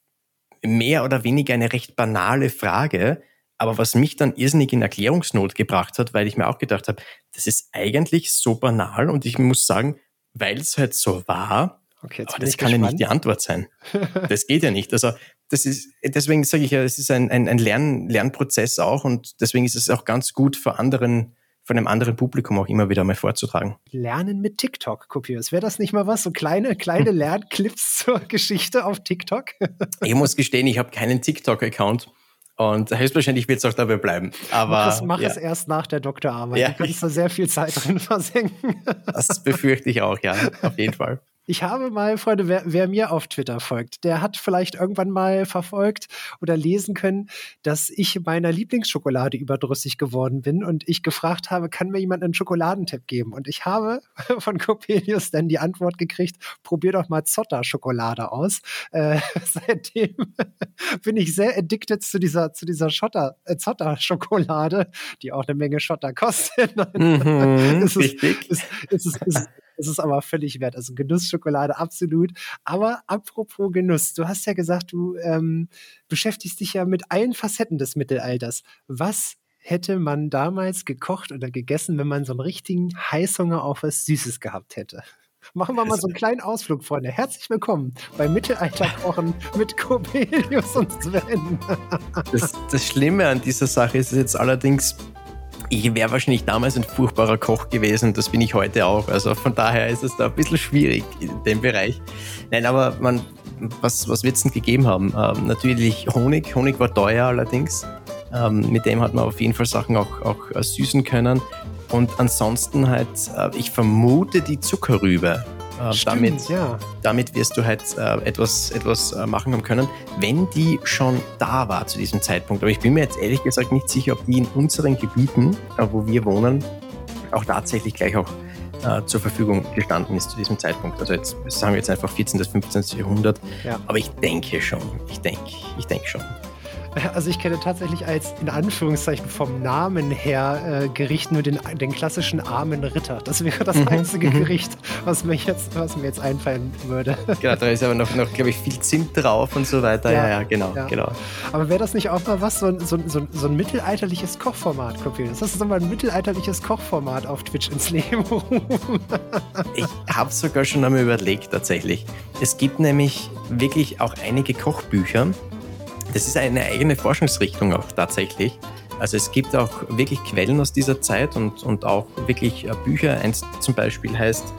mehr oder weniger eine recht banale Frage, aber was mich dann irrsinnig in Erklärungsnot gebracht hat, weil ich mir auch gedacht habe, das ist eigentlich so banal und ich muss sagen, weil es halt so war, okay, aber das kann gespannt. ja nicht die Antwort sein. Das geht ja nicht. Also das ist, deswegen sage ich ja, es ist ein, ein, ein Lern, Lernprozess auch und deswegen ist es auch ganz gut vor anderen von einem anderen Publikum auch immer wieder mal vorzutragen. Lernen mit TikTok, Kopiers. Wäre das nicht mal was? So kleine, kleine Lernclips zur Geschichte auf TikTok? ich muss gestehen, ich habe keinen TikTok-Account. Und höchstwahrscheinlich wird es auch dabei bleiben. Aber mach, es, mach ja. es erst nach der Doktorarbeit. Ja. Du kannst da sehr viel Zeit drin versenken. Das befürchte ich auch, ja, auf jeden Fall. Ich habe mal, Freunde, wer, wer, mir auf Twitter folgt, der hat vielleicht irgendwann mal verfolgt oder lesen können, dass ich meiner Lieblingsschokolade überdrüssig geworden bin und ich gefragt habe, kann mir jemand einen Schokoladentipp geben? Und ich habe von Coppelius dann die Antwort gekriegt, probier doch mal Zotter-Schokolade aus. Äh, seitdem bin ich sehr addicted zu dieser, zu dieser Schotter, äh, Zotter-Schokolade, die auch eine Menge Schotter kostet. Mhm, es ist, ist, ist, ist das ist aber völlig wert. Also Genussschokolade absolut. Aber apropos Genuss, du hast ja gesagt, du ähm, beschäftigst dich ja mit allen Facetten des Mittelalters. Was hätte man damals gekocht oder gegessen, wenn man so einen richtigen Heißhunger auf was Süßes gehabt hätte? Machen wir mal so einen kleinen Ausflug, Freunde. Herzlich willkommen bei Mittelalterkochen mit Corbelius und Sven. das, das Schlimme an dieser Sache ist jetzt allerdings, ich wäre wahrscheinlich damals ein furchtbarer Koch gewesen, das bin ich heute auch. Also von daher ist es da ein bisschen schwierig in dem Bereich. Nein, aber man, was, was wird es denn gegeben haben? Ähm, natürlich Honig. Honig war teuer allerdings. Ähm, mit dem hat man auf jeden Fall Sachen auch, auch äh, süßen können. Und ansonsten halt, äh, ich vermute die Zuckerrübe. Äh, Stimmt, damit, ja. damit wirst du halt äh, etwas, etwas äh, machen können, wenn die schon da war zu diesem Zeitpunkt. Aber ich bin mir jetzt ehrlich gesagt nicht sicher, ob die in unseren Gebieten, äh, wo wir wohnen, auch tatsächlich gleich auch äh, zur Verfügung gestanden ist zu diesem Zeitpunkt. Also jetzt sagen wir jetzt einfach 14. bis 15. Jahrhundert. Ja. Aber ich denke schon. Ich denke, ich denke schon. Also ich kenne tatsächlich als in Anführungszeichen vom Namen her äh, Gericht nur den, den klassischen armen Ritter. Das wäre das mhm, einzige mhm. Gericht, was mir jetzt, was mir jetzt einfallen würde. Genau, da ist aber noch, noch glaube ich, viel Zimt drauf und so weiter. Ja, ja, ja genau, ja. genau. Aber wäre das nicht auch mal was, so ein, so, so, so ein mittelalterliches Kochformat, Cornelius? Das ist mal ein mittelalterliches Kochformat auf Twitch ins Leben rufen. ich habe sogar schon einmal überlegt, tatsächlich. Es gibt nämlich wirklich auch einige Kochbücher, das ist eine eigene Forschungsrichtung auch tatsächlich. Also es gibt auch wirklich Quellen aus dieser Zeit und, und auch wirklich äh, Bücher. Eins zum Beispiel heißt,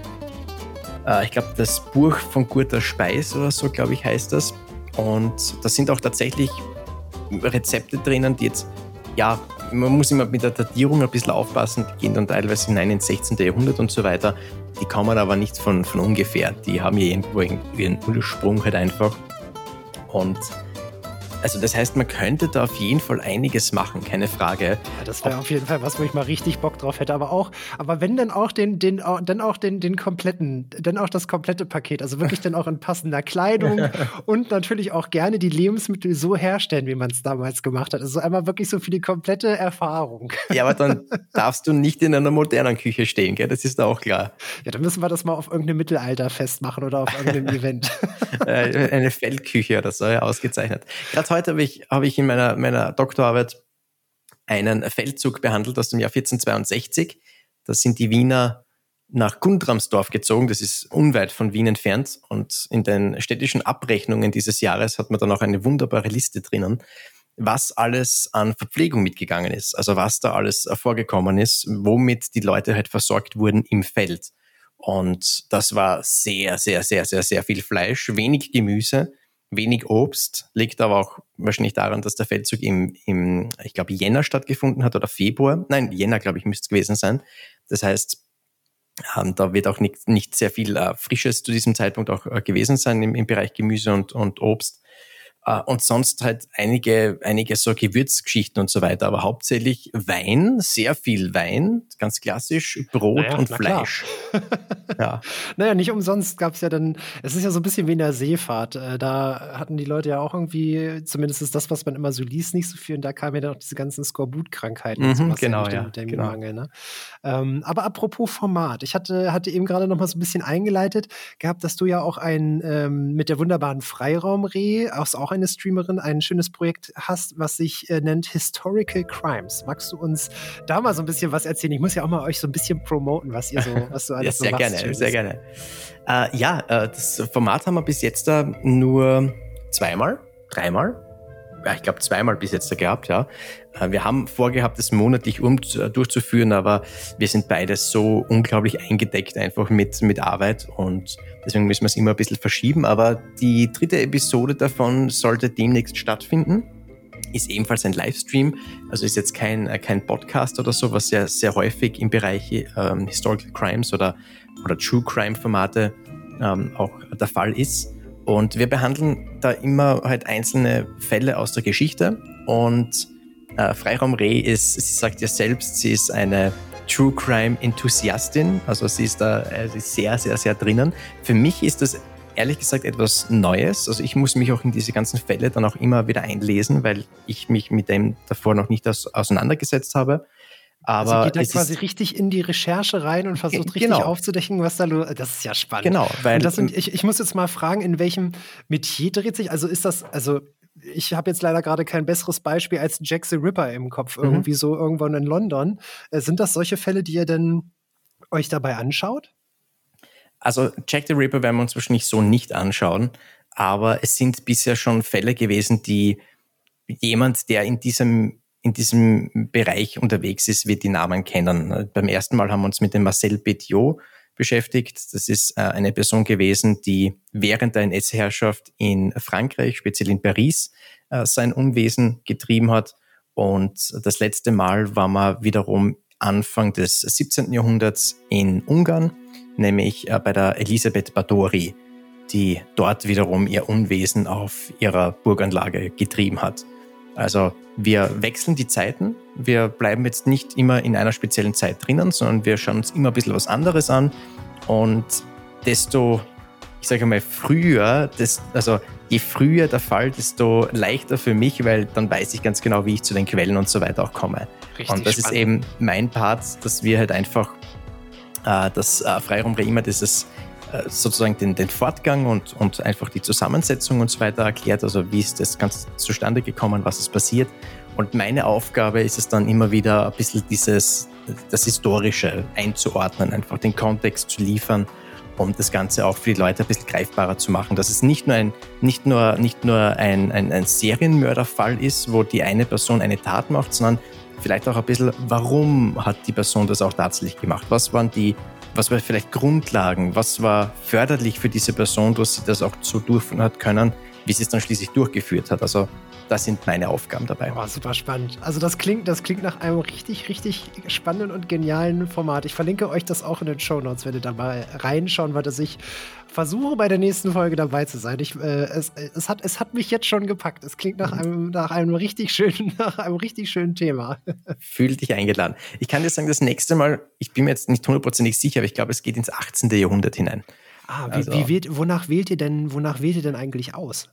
äh, ich glaube, das Buch von guter Speis oder so, glaube ich, heißt das. Und da sind auch tatsächlich Rezepte drinnen, die jetzt, ja, man muss immer mit der Datierung ein bisschen aufpassen, die gehen dann teilweise hinein ins 16. Jahrhundert und so weiter. Die kommen aber nicht von, von ungefähr. Die haben ja irgendwo ihren Ursprung halt einfach. Und also das heißt, man könnte da auf jeden Fall einiges machen, keine Frage. Ja, das wäre auf jeden Fall was, wo ich mal richtig Bock drauf hätte. Aber auch, aber wenn dann auch den, den, dann auch den, den kompletten, dann auch das komplette Paket, also wirklich dann auch in passender Kleidung und natürlich auch gerne die Lebensmittel so herstellen, wie man es damals gemacht hat. Also einmal wirklich so für die komplette Erfahrung. Ja, aber dann darfst du nicht in einer modernen Küche stehen, gell? Das ist da auch klar. Ja, dann müssen wir das mal auf irgendeinem Mittelalter festmachen oder auf irgendeinem Event. Äh, eine Feldküche oder so, ja, ausgezeichnet. Gerade heute habe ich, habe ich in meiner, meiner Doktorarbeit einen Feldzug behandelt aus dem Jahr 1462. Da sind die Wiener nach Gundramsdorf gezogen, das ist unweit von Wien entfernt. Und in den städtischen Abrechnungen dieses Jahres hat man dann auch eine wunderbare Liste drinnen, was alles an Verpflegung mitgegangen ist. Also was da alles vorgekommen ist, womit die Leute halt versorgt wurden im Feld. Und das war sehr, sehr, sehr, sehr, sehr viel Fleisch, wenig Gemüse, wenig Obst, liegt aber auch wahrscheinlich daran, dass der Feldzug im, im ich glaube, Jänner stattgefunden hat oder Februar. Nein, Jänner, glaube ich, müsste es gewesen sein. Das heißt, ähm, da wird auch nicht, nicht sehr viel äh, Frisches zu diesem Zeitpunkt auch äh, gewesen sein im, im Bereich Gemüse und, und Obst. Äh, und sonst halt einige, einige so Gewürzgeschichten und so weiter, aber hauptsächlich Wein, sehr viel Wein, ganz klassisch, Brot naja, und Fleisch. ja. Naja, nicht umsonst gab es ja dann, es ist ja so ein bisschen wie in der Seefahrt. Äh, da hatten die Leute ja auch irgendwie, zumindest ist das, was man immer so liest, nicht so viel. Und da kamen ja dann auch diese ganzen Skorbut-Krankheiten mhm, und genau, ja, mit dem genau. Mangel. Ne? Ähm, aber apropos Format, ich hatte, hatte eben gerade noch mal so ein bisschen eingeleitet gehabt, dass du ja auch ein ähm, mit der wunderbaren Freiraumreh, auch, auch eine Streamerin, ein schönes Projekt hast, was sich äh, nennt Historical Crimes. Magst du uns da mal so ein bisschen was erzählen? Ich muss ja auch mal euch so ein bisschen promoten, was ihr so, was du alles ja, sehr so machst. Gerne, sehr gerne. Äh, ja, äh, das Format haben wir bis jetzt da nur zweimal, dreimal ich glaube, zweimal bis jetzt gehabt, ja. Äh, wir haben vorgehabt, das monatlich um, äh, durchzuführen, aber wir sind beide so unglaublich eingedeckt einfach mit, mit Arbeit und deswegen müssen wir es immer ein bisschen verschieben. Aber die dritte Episode davon sollte demnächst stattfinden. Ist ebenfalls ein Livestream, also ist jetzt kein, äh, kein Podcast oder so, was ja sehr häufig im Bereich ähm, Historical Crimes oder, oder True Crime Formate ähm, auch der Fall ist. Und wir behandeln da immer halt einzelne Fälle aus der Geschichte. Und äh, Freiraum Reh ist, sie sagt ja selbst, sie ist eine True Crime Enthusiastin. Also sie ist da äh, sie ist sehr, sehr, sehr drinnen. Für mich ist das ehrlich gesagt etwas Neues. Also ich muss mich auch in diese ganzen Fälle dann auch immer wieder einlesen, weil ich mich mit dem davor noch nicht auseinandergesetzt habe. Aber also geht da quasi richtig in die Recherche rein und versucht richtig genau. aufzudecken, was da los ist. Das ist ja spannend. Genau, weil das sind, ich, ich muss jetzt mal fragen, in welchem Metier dreht sich, also ist das, also ich habe jetzt leider gerade kein besseres Beispiel als Jack the Ripper im Kopf, mhm. irgendwie so irgendwann in London. Äh, sind das solche Fälle, die ihr denn euch dabei anschaut? Also Jack the Ripper werden wir uns wahrscheinlich so nicht anschauen, aber es sind bisher schon Fälle gewesen, die jemand, der in diesem in diesem Bereich unterwegs ist, wird die Namen kennen. Beim ersten Mal haben wir uns mit dem Marcel Petiot beschäftigt. Das ist äh, eine Person gewesen, die während der NS-Herrschaft in Frankreich, speziell in Paris, äh, sein Unwesen getrieben hat. Und das letzte Mal war man wiederum Anfang des 17. Jahrhunderts in Ungarn, nämlich äh, bei der Elisabeth Badori, die dort wiederum ihr Unwesen auf ihrer Burganlage getrieben hat. Also wir wechseln die Zeiten. Wir bleiben jetzt nicht immer in einer speziellen Zeit drinnen, sondern wir schauen uns immer ein bisschen was anderes an. Und desto, ich sage mal, früher, das, also je früher der Fall, desto leichter für mich, weil dann weiß ich ganz genau, wie ich zu den Quellen und so weiter auch komme. Richtig und das spannend. ist eben mein Part, dass wir halt einfach äh, das äh, Freiraum immer dieses sozusagen den, den Fortgang und, und einfach die Zusammensetzung und so weiter erklärt, also wie ist das Ganze zustande gekommen, was ist passiert. Und meine Aufgabe ist es dann immer wieder ein bisschen dieses, das Historische einzuordnen, einfach den Kontext zu liefern, um das Ganze auch für die Leute ein bisschen greifbarer zu machen, dass es nicht nur ein, nicht nur, nicht nur ein, ein, ein Serienmörderfall ist, wo die eine Person eine Tat macht, sondern vielleicht auch ein bisschen, warum hat die Person das auch tatsächlich gemacht? Was waren die was war vielleicht Grundlagen? Was war förderlich für diese Person, dass sie das auch so durchführen hat können, wie sie es dann schließlich durchgeführt hat? Also das sind meine Aufgaben dabei. Oh, super spannend. Also das klingt, das klingt nach einem richtig, richtig spannenden und genialen Format. Ich verlinke euch das auch in den Show Notes, wenn ihr da mal reinschauen wollt, dass ich versuche bei der nächsten Folge dabei zu sein. Ich, äh, es, es, hat, es hat mich jetzt schon gepackt. Es klingt nach einem, nach einem richtig schönen, nach einem richtig schönen Thema. Fühl dich eingeladen. Ich kann dir sagen, das nächste Mal, ich bin mir jetzt nicht hundertprozentig sicher, aber ich glaube, es geht ins 18. Jahrhundert hinein. Ah, wie, also, wie wählt, wonach wählt ihr denn, wonach wählt ihr denn eigentlich aus?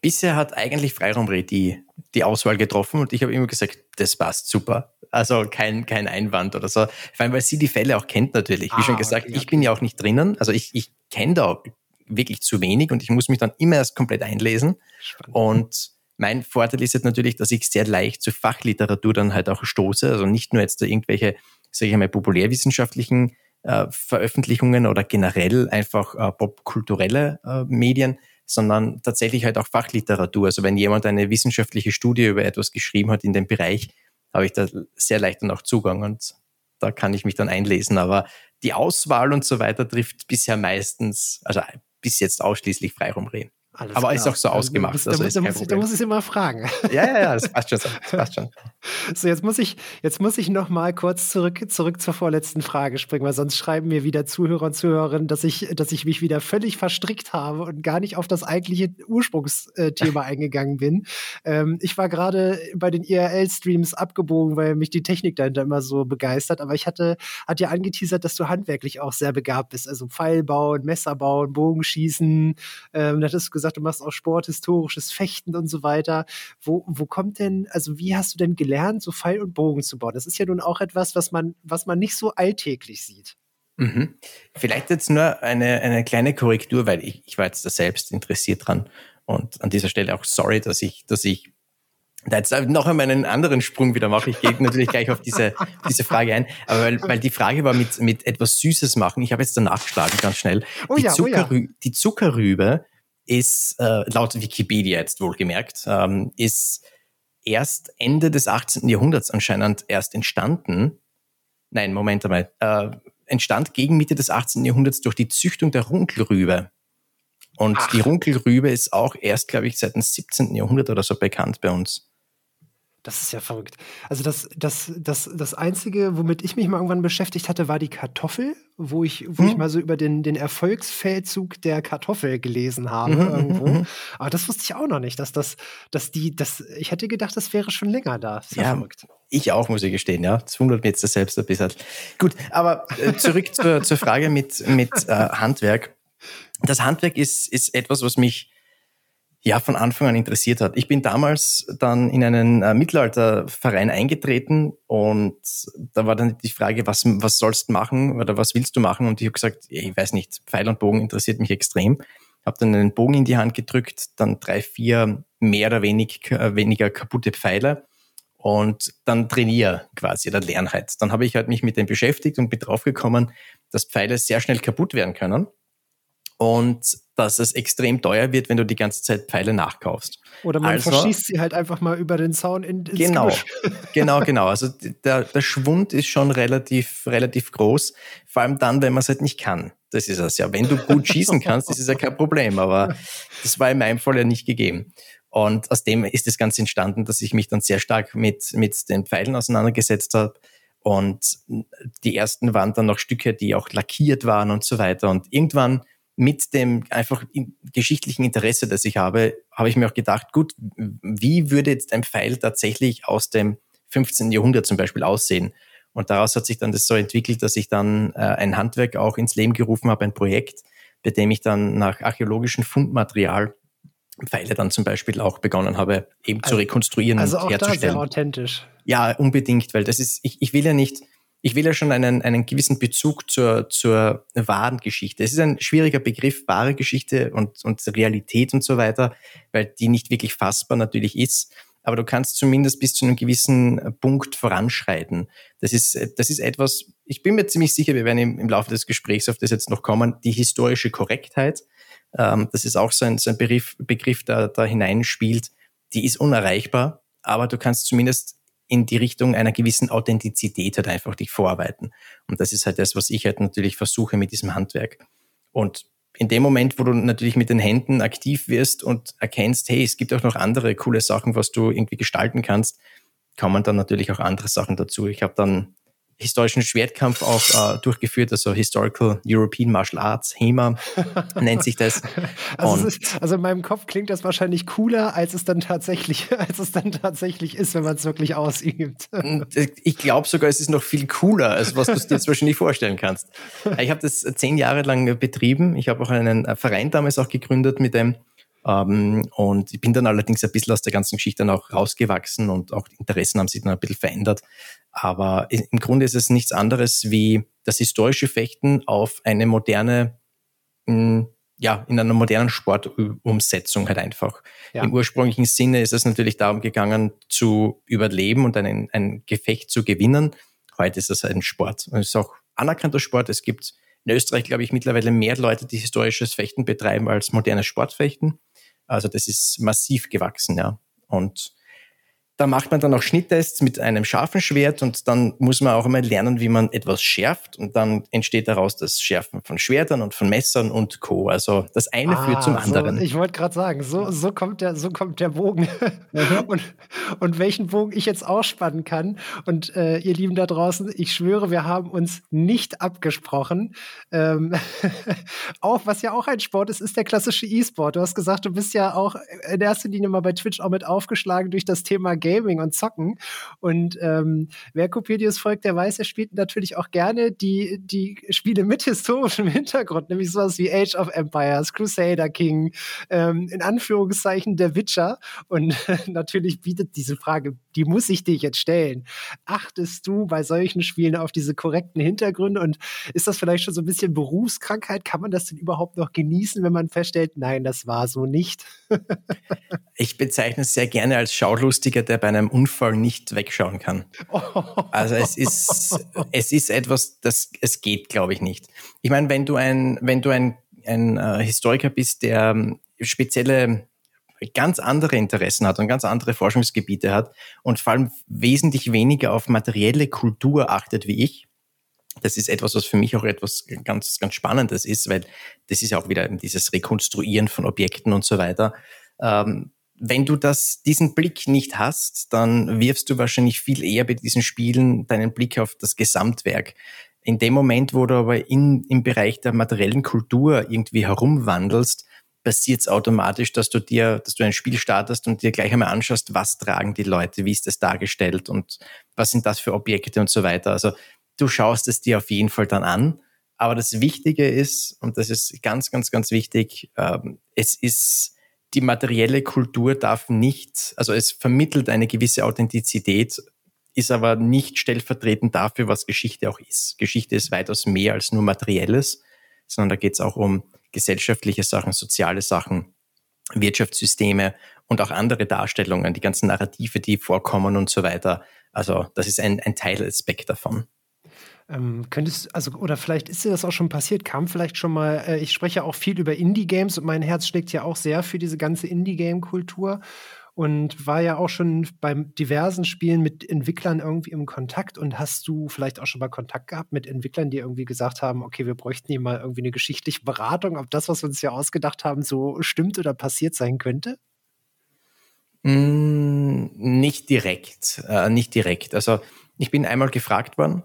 Bisher hat eigentlich Freiraumreh die, die Auswahl getroffen und ich habe immer gesagt, das passt super. Also kein, kein Einwand oder so. Vor allem, weil sie die Fälle auch kennt natürlich. Wie ah, schon gesagt, okay, okay. ich bin ja auch nicht drinnen. Also ich, ich kenne da wirklich zu wenig und ich muss mich dann immer erst komplett einlesen. Spannend. Und mein Vorteil ist jetzt natürlich, dass ich sehr leicht zur Fachliteratur dann halt auch stoße. Also nicht nur jetzt irgendwelche, sage ich einmal, populärwissenschaftlichen äh, Veröffentlichungen oder generell einfach äh, popkulturelle äh, Medien, sondern tatsächlich halt auch Fachliteratur. Also wenn jemand eine wissenschaftliche Studie über etwas geschrieben hat in dem Bereich, habe ich da sehr leicht dann auch Zugang und da kann ich mich dann einlesen. Aber die Auswahl und so weiter trifft bisher meistens, also bis jetzt ausschließlich Freiraum Rehen. Alles Aber klar. ist auch so ausgemacht. Also, da, muss, da, muss, da muss ich immer fragen. Ja, ja, ja, das passt schon. Das passt schon. So, jetzt muss ich, jetzt muss ich noch mal kurz zurück, zurück zur vorletzten Frage springen, weil sonst schreiben mir wieder Zuhörer und Zuhörerinnen, dass ich, dass ich mich wieder völlig verstrickt habe und gar nicht auf das eigentliche Ursprungsthema eingegangen bin. Ähm, ich war gerade bei den IRL-Streams abgebogen, weil mich die Technik dahinter immer so begeistert. Aber ich hatte, hat ja angeteasert, dass du handwerklich auch sehr begabt bist. Also Pfeil bauen, Messer bauen, Bogenschießen. Ähm, das ist gesagt, du machst auch Sport, historisches Fechten und so weiter. Wo, wo kommt denn, also wie hast du denn gelernt, so Pfeil und Bogen zu bauen? Das ist ja nun auch etwas, was man, was man nicht so alltäglich sieht. Mhm. Vielleicht jetzt nur eine, eine kleine Korrektur, weil ich, ich war jetzt da selbst interessiert dran. Und an dieser Stelle auch sorry, dass ich, dass ich da jetzt noch einmal einen anderen Sprung wieder mache. Ich gehe natürlich gleich auf diese, diese Frage ein. Aber weil, weil die Frage war mit, mit etwas Süßes machen. Ich habe jetzt danach geschlagen, ganz schnell. Oh die, ja, Zuckerrü oh ja. die Zuckerrübe ist, äh, laut Wikipedia jetzt wohlgemerkt, ähm, ist erst Ende des 18. Jahrhunderts anscheinend erst entstanden. Nein, Moment einmal. Äh, entstand gegen Mitte des 18. Jahrhunderts durch die Züchtung der Runkelrübe. Und Ach. die Runkelrübe ist auch erst, glaube ich, seit dem 17. Jahrhundert oder so bekannt bei uns. Das ist ja verrückt. Also das, das, das, das Einzige, womit ich mich mal irgendwann beschäftigt hatte, war die Kartoffel, wo ich, wo hm. ich mal so über den, den Erfolgsfeldzug der Kartoffel gelesen habe mhm, irgendwo. Mhm, mhm. Aber das wusste ich auch noch nicht, dass das, dass die, das, ich hätte gedacht, das wäre schon länger da. Das ist ja, ja verrückt. Ich auch, muss ich gestehen, ja. Das wundert mich jetzt selbst ein bisschen. Gut, aber äh, zurück zur, zur Frage mit, mit äh, Handwerk. Das Handwerk ist, ist etwas, was mich ja von Anfang an interessiert hat. Ich bin damals dann in einen äh, Mittelalterverein eingetreten und da war dann die Frage, was, was sollst du machen oder was willst du machen? Und ich habe gesagt, ich weiß nicht, Pfeil und Bogen interessiert mich extrem. Habe dann einen Bogen in die Hand gedrückt, dann drei, vier mehr oder wenig, äh, weniger kaputte Pfeile und dann trainiere quasi, oder lerne halt. Dann habe ich halt mich mit dem beschäftigt und bin draufgekommen, dass Pfeile sehr schnell kaputt werden können und dass es extrem teuer wird, wenn du die ganze Zeit Pfeile nachkaufst. Oder man also, verschießt sie halt einfach mal über den Zaun in, ins Genau, genau, genau. Also der, der Schwund ist schon relativ, relativ groß, vor allem dann, wenn man es halt nicht kann. Das ist es ja. Wenn du gut schießen kannst, das ist ja kein Problem, aber das war in meinem Fall ja nicht gegeben. Und aus dem ist das Ganze entstanden, dass ich mich dann sehr stark mit, mit den Pfeilen auseinandergesetzt habe. Und die ersten waren dann noch Stücke, die auch lackiert waren und so weiter. Und irgendwann mit dem einfach geschichtlichen Interesse, das ich habe, habe ich mir auch gedacht, gut, wie würde jetzt ein Pfeil tatsächlich aus dem 15. Jahrhundert zum Beispiel aussehen? Und daraus hat sich dann das so entwickelt, dass ich dann äh, ein Handwerk auch ins Leben gerufen habe, ein Projekt, bei dem ich dann nach archäologischem Fundmaterial Pfeile dann zum Beispiel auch begonnen habe, eben also, zu rekonstruieren also und auch herzustellen. Da sehr authentisch. Ja, unbedingt, weil das ist, ich, ich will ja nicht, ich will ja schon einen, einen gewissen Bezug zur, zur wahren Geschichte. Es ist ein schwieriger Begriff, wahre Geschichte und, und Realität und so weiter, weil die nicht wirklich fassbar natürlich ist. Aber du kannst zumindest bis zu einem gewissen Punkt voranschreiten. Das ist, das ist etwas, ich bin mir ziemlich sicher, wir werden im, im Laufe des Gesprächs auf das jetzt noch kommen, die historische Korrektheit. Ähm, das ist auch so ein, so ein Begriff, Begriff der da hineinspielt. Die ist unerreichbar, aber du kannst zumindest in die Richtung einer gewissen Authentizität halt einfach dich vorarbeiten. Und das ist halt das, was ich halt natürlich versuche mit diesem Handwerk. Und in dem Moment, wo du natürlich mit den Händen aktiv wirst und erkennst, hey, es gibt auch noch andere coole Sachen, was du irgendwie gestalten kannst, kommen dann natürlich auch andere Sachen dazu. Ich habe dann historischen Schwertkampf auch äh, durchgeführt, also Historical European Martial Arts, HEMA nennt sich das. Also, ist, also, in meinem Kopf klingt das wahrscheinlich cooler, als es dann tatsächlich, als es dann tatsächlich ist, wenn man es wirklich ausübt. Äh, ich glaube sogar, es ist noch viel cooler, als was du dir jetzt wahrscheinlich vorstellen kannst. Ich habe das zehn Jahre lang betrieben. Ich habe auch einen Verein damals auch gegründet mit dem ähm, und ich bin dann allerdings ein bisschen aus der ganzen Geschichte dann auch rausgewachsen und auch die Interessen haben sich dann ein bisschen verändert. Aber im Grunde ist es nichts anderes wie das historische Fechten auf eine moderne, hm, ja, in einer modernen Sportumsetzung halt einfach. Ja. Im ursprünglichen Sinne ist es natürlich darum gegangen, zu überleben und einen, ein Gefecht zu gewinnen. Heute ist es ein Sport. Und es ist auch anerkannter Sport. Es gibt in Österreich, glaube ich, mittlerweile mehr Leute, die historisches Fechten betreiben als modernes Sportfechten. Also das ist massiv gewachsen, ja. Und da macht man dann auch Schnitttests mit einem scharfen Schwert und dann muss man auch einmal lernen, wie man etwas schärft und dann entsteht daraus das Schärfen von Schwertern und von Messern und Co. Also das eine ah, führt zum anderen. So, ich wollte gerade sagen, so, so, kommt der, so kommt der Bogen. Mhm. und, und welchen Bogen ich jetzt auch spannen kann. Und äh, ihr Lieben da draußen, ich schwöre, wir haben uns nicht abgesprochen. Ähm, auch was ja auch ein Sport ist, ist der klassische E-Sport. Du hast gesagt, du bist ja auch in erster Linie mal bei Twitch auch mit aufgeschlagen durch das Thema Gaming und Zocken. Und ähm, wer Copedius folgt, der weiß, er spielt natürlich auch gerne die, die Spiele mit historischem Hintergrund, nämlich sowas wie Age of Empires, Crusader King, ähm, in Anführungszeichen der Witcher. Und natürlich bietet diese Frage, die muss ich dir jetzt stellen. Achtest du bei solchen Spielen auf diese korrekten Hintergründe und ist das vielleicht schon so ein bisschen Berufskrankheit? Kann man das denn überhaupt noch genießen, wenn man feststellt, nein, das war so nicht? ich bezeichne es sehr gerne als Schaulustiger, der bei einem Unfall nicht wegschauen kann. Also es ist, es ist etwas, das es geht, glaube ich, nicht. Ich meine, wenn du ein, wenn du ein, ein äh, Historiker bist, der ähm, spezielle ganz andere Interessen hat und ganz andere Forschungsgebiete hat und vor allem wesentlich weniger auf materielle Kultur achtet wie ich. Das ist etwas, was für mich auch etwas ganz, ganz Spannendes ist, weil das ist ja auch wieder dieses Rekonstruieren von Objekten und so weiter. Ähm, wenn du das, diesen Blick nicht hast, dann wirfst du wahrscheinlich viel eher bei diesen Spielen deinen Blick auf das Gesamtwerk. In dem Moment, wo du aber in, im Bereich der materiellen Kultur irgendwie herumwandelst, passiert es automatisch, dass du dir, dass du ein Spiel startest und dir gleich einmal anschaust, was tragen die Leute, wie ist das dargestellt und was sind das für Objekte und so weiter. Also du schaust es dir auf jeden Fall dann an. Aber das Wichtige ist, und das ist ganz, ganz, ganz wichtig, ähm, es ist die materielle Kultur darf nicht, also es vermittelt eine gewisse Authentizität, ist aber nicht stellvertretend dafür, was Geschichte auch ist. Geschichte ist weitaus mehr als nur materielles, sondern da geht es auch um gesellschaftliche Sachen, soziale Sachen, Wirtschaftssysteme und auch andere Darstellungen, die ganzen Narrative, die vorkommen und so weiter. Also das ist ein, ein Teilaspekt davon. Ähm, könntest, also, oder vielleicht ist dir das auch schon passiert, kam vielleicht schon mal, äh, ich spreche auch viel über Indie-Games und mein Herz schlägt ja auch sehr für diese ganze Indie-Game-Kultur und war ja auch schon beim diversen Spielen mit Entwicklern irgendwie im Kontakt und hast du vielleicht auch schon mal Kontakt gehabt mit Entwicklern, die irgendwie gesagt haben, okay, wir bräuchten hier mal irgendwie eine geschichtliche Beratung, ob das, was wir uns ja ausgedacht haben, so stimmt oder passiert sein könnte? Mm, nicht direkt, äh, nicht direkt. Also ich bin einmal gefragt worden.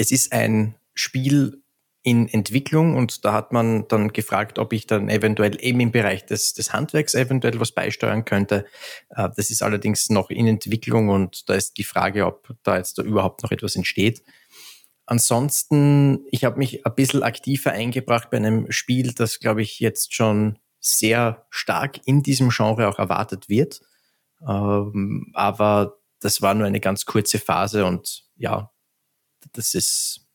Es ist ein Spiel in Entwicklung und da hat man dann gefragt, ob ich dann eventuell eben im Bereich des, des Handwerks eventuell was beisteuern könnte. Äh, das ist allerdings noch in Entwicklung und da ist die Frage, ob da jetzt da überhaupt noch etwas entsteht. Ansonsten, ich habe mich ein bisschen aktiver eingebracht bei einem Spiel, das, glaube ich, jetzt schon sehr stark in diesem Genre auch erwartet wird. Ähm, aber das war nur eine ganz kurze Phase und ja, das ist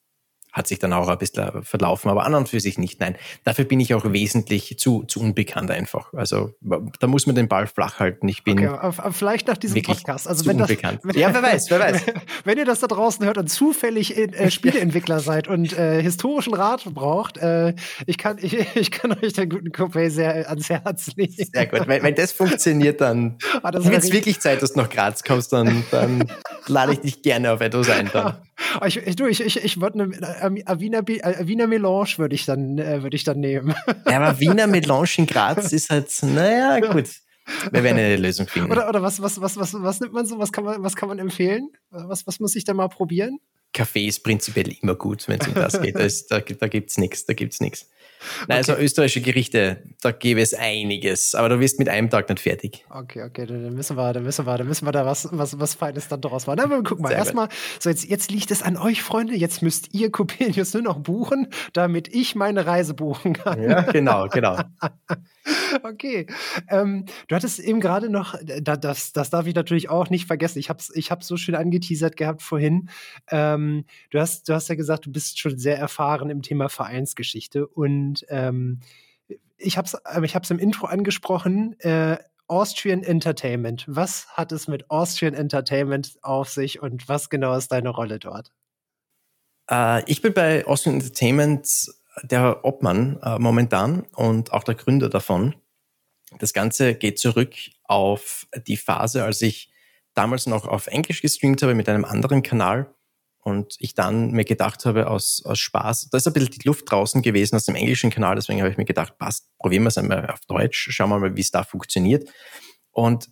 hat sich dann auch ein bisschen verlaufen, aber an und für sich nicht. Nein, dafür bin ich auch wesentlich zu, zu unbekannt einfach. Also da muss man den Ball flach halten. Ich bin okay, vielleicht nach diesem Podcast. Also wenn unbekannt. das, wenn, ja, wer weiß, wer weiß. Wenn ihr das da draußen hört und zufällig äh, Spieleentwickler seid und äh, historischen Rat braucht, äh, ich kann ich, ich kann euch den guten Coupé sehr ans Herz legen. Sehr gut. Wenn, wenn das funktioniert, dann ah, wenn es wirklich Zeit ist, nach Graz kommst, dann, dann lade ich dich gerne auf etwas ein. Dann. Ich, ich, ich, ich, ich würde eine äh, Wiener, äh, Wiener Melange würde ich dann äh, würde ich dann nehmen. Ja, aber Wiener Melange in Graz ist halt, naja, gut. Wir werden eine Lösung finden. Oder, oder was, was, was, was, was nimmt man so? Was kann man, was kann man empfehlen? Was, was muss ich da mal probieren? Kaffee ist prinzipiell immer gut, wenn es um das geht. Da, ist, da, da gibt's nichts, da gibt's nichts. Nein, also okay. also österreichische Gerichte, da gäbe es einiges, aber du wirst mit einem Tag nicht fertig. Okay, okay, dann müssen wir, dann müssen wir, dann müssen wir da was, was, was Feines dann draus machen. Aber guck mal, erstmal, so jetzt, jetzt liegt es an euch, Freunde. Jetzt müsst ihr Copenius nur noch buchen, damit ich meine Reise buchen kann. Ja, genau, genau. okay. Ähm, du hattest eben gerade noch, das, das darf ich natürlich auch nicht vergessen. Ich habe es ich hab's so schön angeteasert gehabt vorhin. Ähm, du, hast, du hast ja gesagt, du bist schon sehr erfahren im Thema Vereinsgeschichte und und ähm, ich habe es ich im Intro angesprochen. Äh, Austrian Entertainment. Was hat es mit Austrian Entertainment auf sich und was genau ist deine Rolle dort? Äh, ich bin bei Austrian Entertainment der Obmann äh, momentan und auch der Gründer davon. Das Ganze geht zurück auf die Phase, als ich damals noch auf Englisch gestreamt habe mit einem anderen Kanal und ich dann mir gedacht habe, aus, aus Spaß, da ist ein bisschen die Luft draußen gewesen aus dem englischen Kanal, deswegen habe ich mir gedacht, passt, probieren wir es einmal auf Deutsch, schauen wir mal, wie es da funktioniert. Und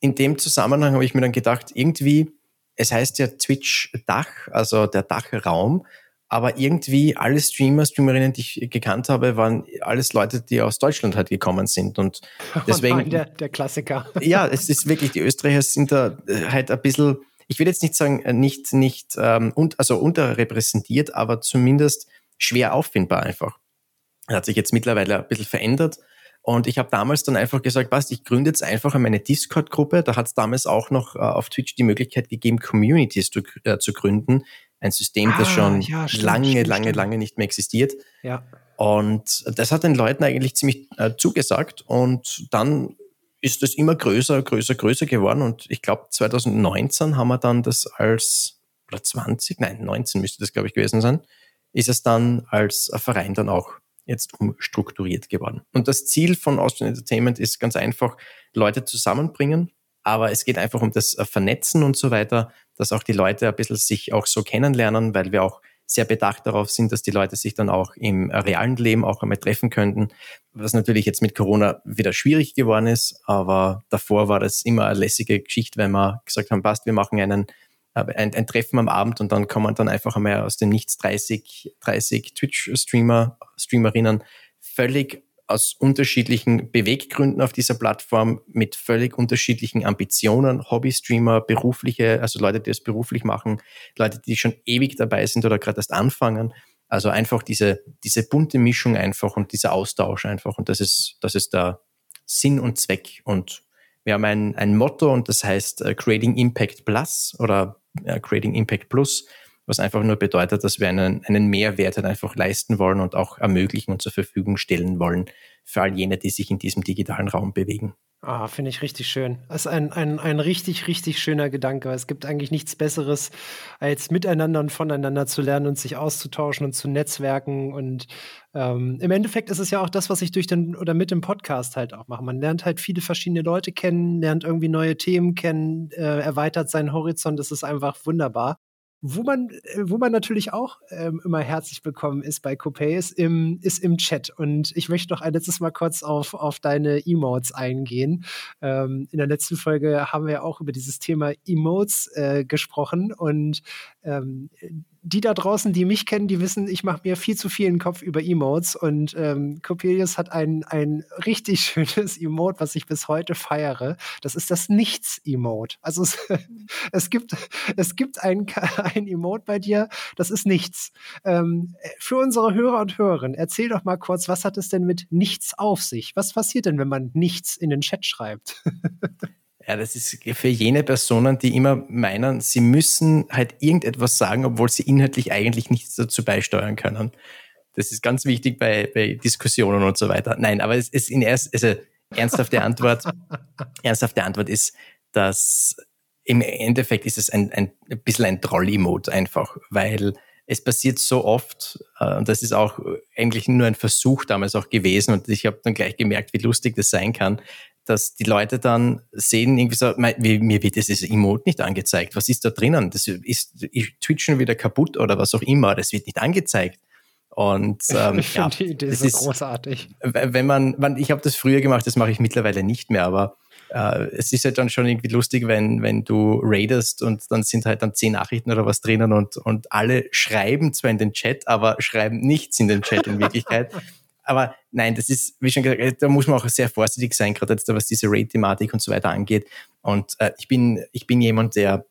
in dem Zusammenhang habe ich mir dann gedacht, irgendwie, es heißt ja Twitch Dach, also der Dachraum, aber irgendwie alle Streamer, Streamerinnen, die ich gekannt habe, waren alles Leute, die aus Deutschland halt gekommen sind. Und deswegen. der, der Klassiker. Ja, es ist wirklich, die Österreicher sind da äh, halt ein bisschen ich will jetzt nicht sagen, äh, nicht, nicht ähm, und, also unterrepräsentiert, aber zumindest schwer auffindbar einfach. Das hat sich jetzt mittlerweile ein bisschen verändert. Und ich habe damals dann einfach gesagt, was, ich gründe jetzt einfach meine Discord-Gruppe. Da hat es damals auch noch äh, auf Twitch die Möglichkeit gegeben, Communities zu, äh, zu gründen. Ein System, das ah, schon ja, stimmt, lange, stimmt, lange, stimmt. lange nicht mehr existiert. Ja. Und das hat den Leuten eigentlich ziemlich äh, zugesagt. Und dann ist das immer größer, größer, größer geworden. Und ich glaube, 2019 haben wir dann das als, oder 20, nein, 19 müsste das, glaube ich, gewesen sein, ist es dann als Verein dann auch jetzt umstrukturiert geworden. Und das Ziel von Austrian Entertainment ist ganz einfach, Leute zusammenbringen, aber es geht einfach um das Vernetzen und so weiter, dass auch die Leute ein bisschen sich auch so kennenlernen, weil wir auch sehr bedacht darauf sind, dass die Leute sich dann auch im realen Leben auch einmal treffen könnten, was natürlich jetzt mit Corona wieder schwierig geworden ist, aber davor war das immer eine lässige Geschichte, wenn wir gesagt haben, passt, wir machen einen äh, ein, ein Treffen am Abend und dann kommen dann einfach einmal aus dem Nichts 30, 30 Twitch-Streamer, Streamerinnen völlig aus unterschiedlichen Beweggründen auf dieser Plattform mit völlig unterschiedlichen Ambitionen, Hobbystreamer, berufliche, also Leute, die es beruflich machen, Leute, die schon ewig dabei sind oder gerade erst anfangen. Also einfach diese, diese bunte Mischung einfach und dieser Austausch einfach. Und das ist, das ist der Sinn und Zweck. Und wir haben ein, ein Motto und das heißt uh, Creating Impact Plus oder uh, Creating Impact Plus was einfach nur bedeutet, dass wir einen, einen Mehrwert halt einfach leisten wollen und auch ermöglichen und zur Verfügung stellen wollen für all jene, die sich in diesem digitalen Raum bewegen. Ah, finde ich richtig schön. Das ist ein, ein, ein richtig, richtig schöner Gedanke. Es gibt eigentlich nichts Besseres, als miteinander und voneinander zu lernen und sich auszutauschen und zu netzwerken. Und ähm, im Endeffekt ist es ja auch das, was ich durch den oder mit dem Podcast halt auch mache. Man lernt halt viele verschiedene Leute kennen, lernt irgendwie neue Themen kennen, äh, erweitert seinen Horizont. Das ist einfach wunderbar. Wo man, äh, wo man natürlich auch ähm, immer herzlich willkommen ist bei Copay, ist im, ist im Chat. Und ich möchte noch ein letztes Mal kurz auf, auf deine Emotes eingehen. Ähm, in der letzten Folge haben wir auch über dieses Thema Emotes äh, gesprochen. Und ähm, die da draußen, die mich kennen, die wissen, ich mache mir viel zu viel Kopf über Emotes und ähm, Coppelius hat ein, ein richtig schönes Emote, was ich bis heute feiere. Das ist das Nichts-Emote. Also es, es, gibt, es gibt ein, ein Emote bei dir, das ist nichts. Ähm, für unsere Hörer und Hörerinnen, erzähl doch mal kurz, was hat es denn mit nichts auf sich? Was passiert denn, wenn man nichts in den Chat schreibt? Ja, das ist für jene Personen, die immer meinen, sie müssen halt irgendetwas sagen, obwohl sie inhaltlich eigentlich nichts dazu beisteuern können. Das ist ganz wichtig bei, bei Diskussionen und so weiter. Nein, aber es ist in erst, also ernsthafte Antwort, ernsthafte Antwort ist, dass im Endeffekt ist es ein, ein, ein bisschen ein Troll-Emote einfach, weil es passiert so oft, äh, und das ist auch eigentlich nur ein Versuch damals auch gewesen, und ich habe dann gleich gemerkt, wie lustig das sein kann, dass die Leute dann sehen, irgendwie so, mir wird dieses Emote nicht angezeigt. Was ist da drinnen? Das ist, ich Twitch schon wieder kaputt oder was auch immer. Das wird nicht angezeigt. Und ähm, ich finde ja, die Idee so ist, großartig. Wenn man, man ich habe das früher gemacht, das mache ich mittlerweile nicht mehr, aber äh, es ist halt dann schon irgendwie lustig, wenn, wenn du raidest und dann sind halt dann zehn Nachrichten oder was drinnen und, und alle schreiben zwar in den Chat, aber schreiben nichts in den Chat in Wirklichkeit. aber nein, das ist, wie schon gesagt, da muss man auch sehr vorsichtig sein, gerade jetzt, was diese Raid-Thematik und so weiter angeht. Und äh, ich bin, ich bin jemand, der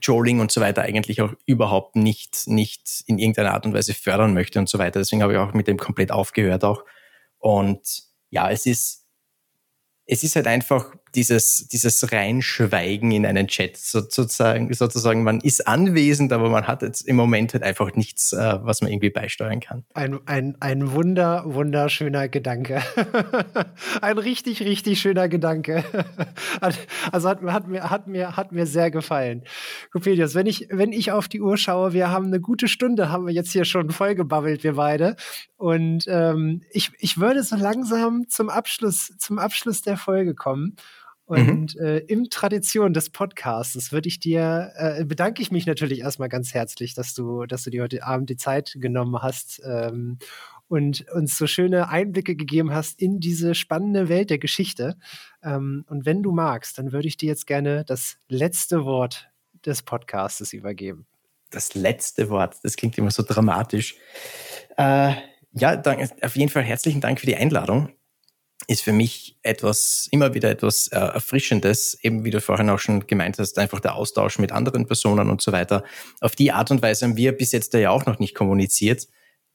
Trolling und so weiter eigentlich auch überhaupt nicht, nicht in irgendeiner Art und Weise fördern möchte und so weiter. Deswegen habe ich auch mit dem komplett aufgehört auch. Und ja, es ist, es ist halt einfach dieses, dieses Reinschweigen in einen Chat sozusagen, sozusagen. Man ist anwesend, aber man hat jetzt im Moment halt einfach nichts, äh, was man irgendwie beisteuern kann. Ein, ein, ein wunder, wunderschöner Gedanke. ein richtig, richtig schöner Gedanke. also hat, hat, mir, hat, mir, hat mir sehr gefallen. Coppelius, wenn ich, wenn ich auf die Uhr schaue, wir haben eine gute Stunde, haben wir jetzt hier schon vollgebabbelt, wir beide. Und ähm, ich, ich würde so langsam zum Abschluss, zum Abschluss der Folge kommen. Und mhm. äh, im Tradition des Podcasts würde ich dir, äh, bedanke ich mich natürlich erstmal ganz herzlich, dass du, dass du dir heute Abend die Zeit genommen hast ähm, und uns so schöne Einblicke gegeben hast in diese spannende Welt der Geschichte. Ähm, und wenn du magst, dann würde ich dir jetzt gerne das letzte Wort des Podcastes übergeben. Das letzte Wort, das klingt immer so dramatisch. Äh, ja, dann, auf jeden Fall herzlichen Dank für die Einladung ist für mich etwas, immer wieder etwas äh, Erfrischendes, eben wie du vorhin auch schon gemeint hast, einfach der Austausch mit anderen Personen und so weiter. Auf die Art und Weise haben wir bis jetzt ja auch noch nicht kommuniziert.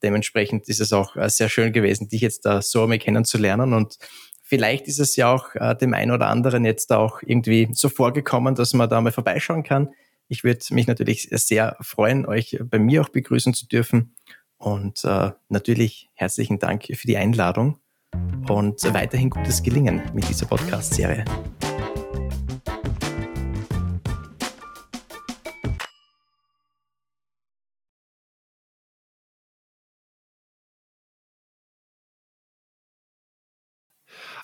Dementsprechend ist es auch äh, sehr schön gewesen, dich jetzt da so einmal kennenzulernen und vielleicht ist es ja auch äh, dem einen oder anderen jetzt auch irgendwie so vorgekommen, dass man da mal vorbeischauen kann. Ich würde mich natürlich sehr freuen, euch bei mir auch begrüßen zu dürfen. Und äh, natürlich herzlichen Dank für die Einladung und weiterhin gutes Gelingen mit dieser Podcast-Serie.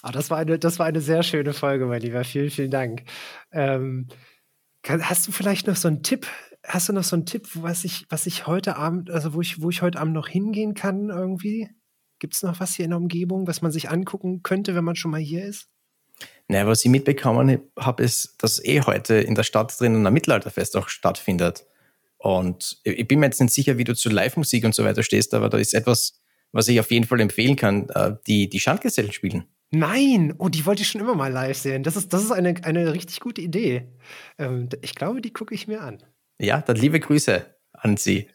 Ah, das, war eine, das war eine sehr schöne Folge, mein Lieber. Vielen, vielen Dank. Ähm, kann, hast du vielleicht noch so einen Tipp? Hast du noch so einen Tipp, was ich, was ich heute Abend, also wo ich, wo ich heute Abend noch hingehen kann irgendwie? Gibt es noch was hier in der Umgebung, was man sich angucken könnte, wenn man schon mal hier ist? Naja, was ich mitbekommen habe, ist, dass eh heute in der Stadt drinnen ein Mittelalterfest auch stattfindet. Und ich bin mir jetzt nicht sicher, wie du zu Live-Musik und so weiter stehst, aber da ist etwas, was ich auf jeden Fall empfehlen kann, äh, die, die Schandgesellen spielen. Nein, oh, die wollte ich schon immer mal live sehen. Das ist, das ist eine, eine richtig gute Idee. Ähm, ich glaube, die gucke ich mir an. Ja, dann liebe Grüße an Sie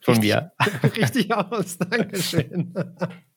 von richtig, mir. Richtig aus, Dankeschön.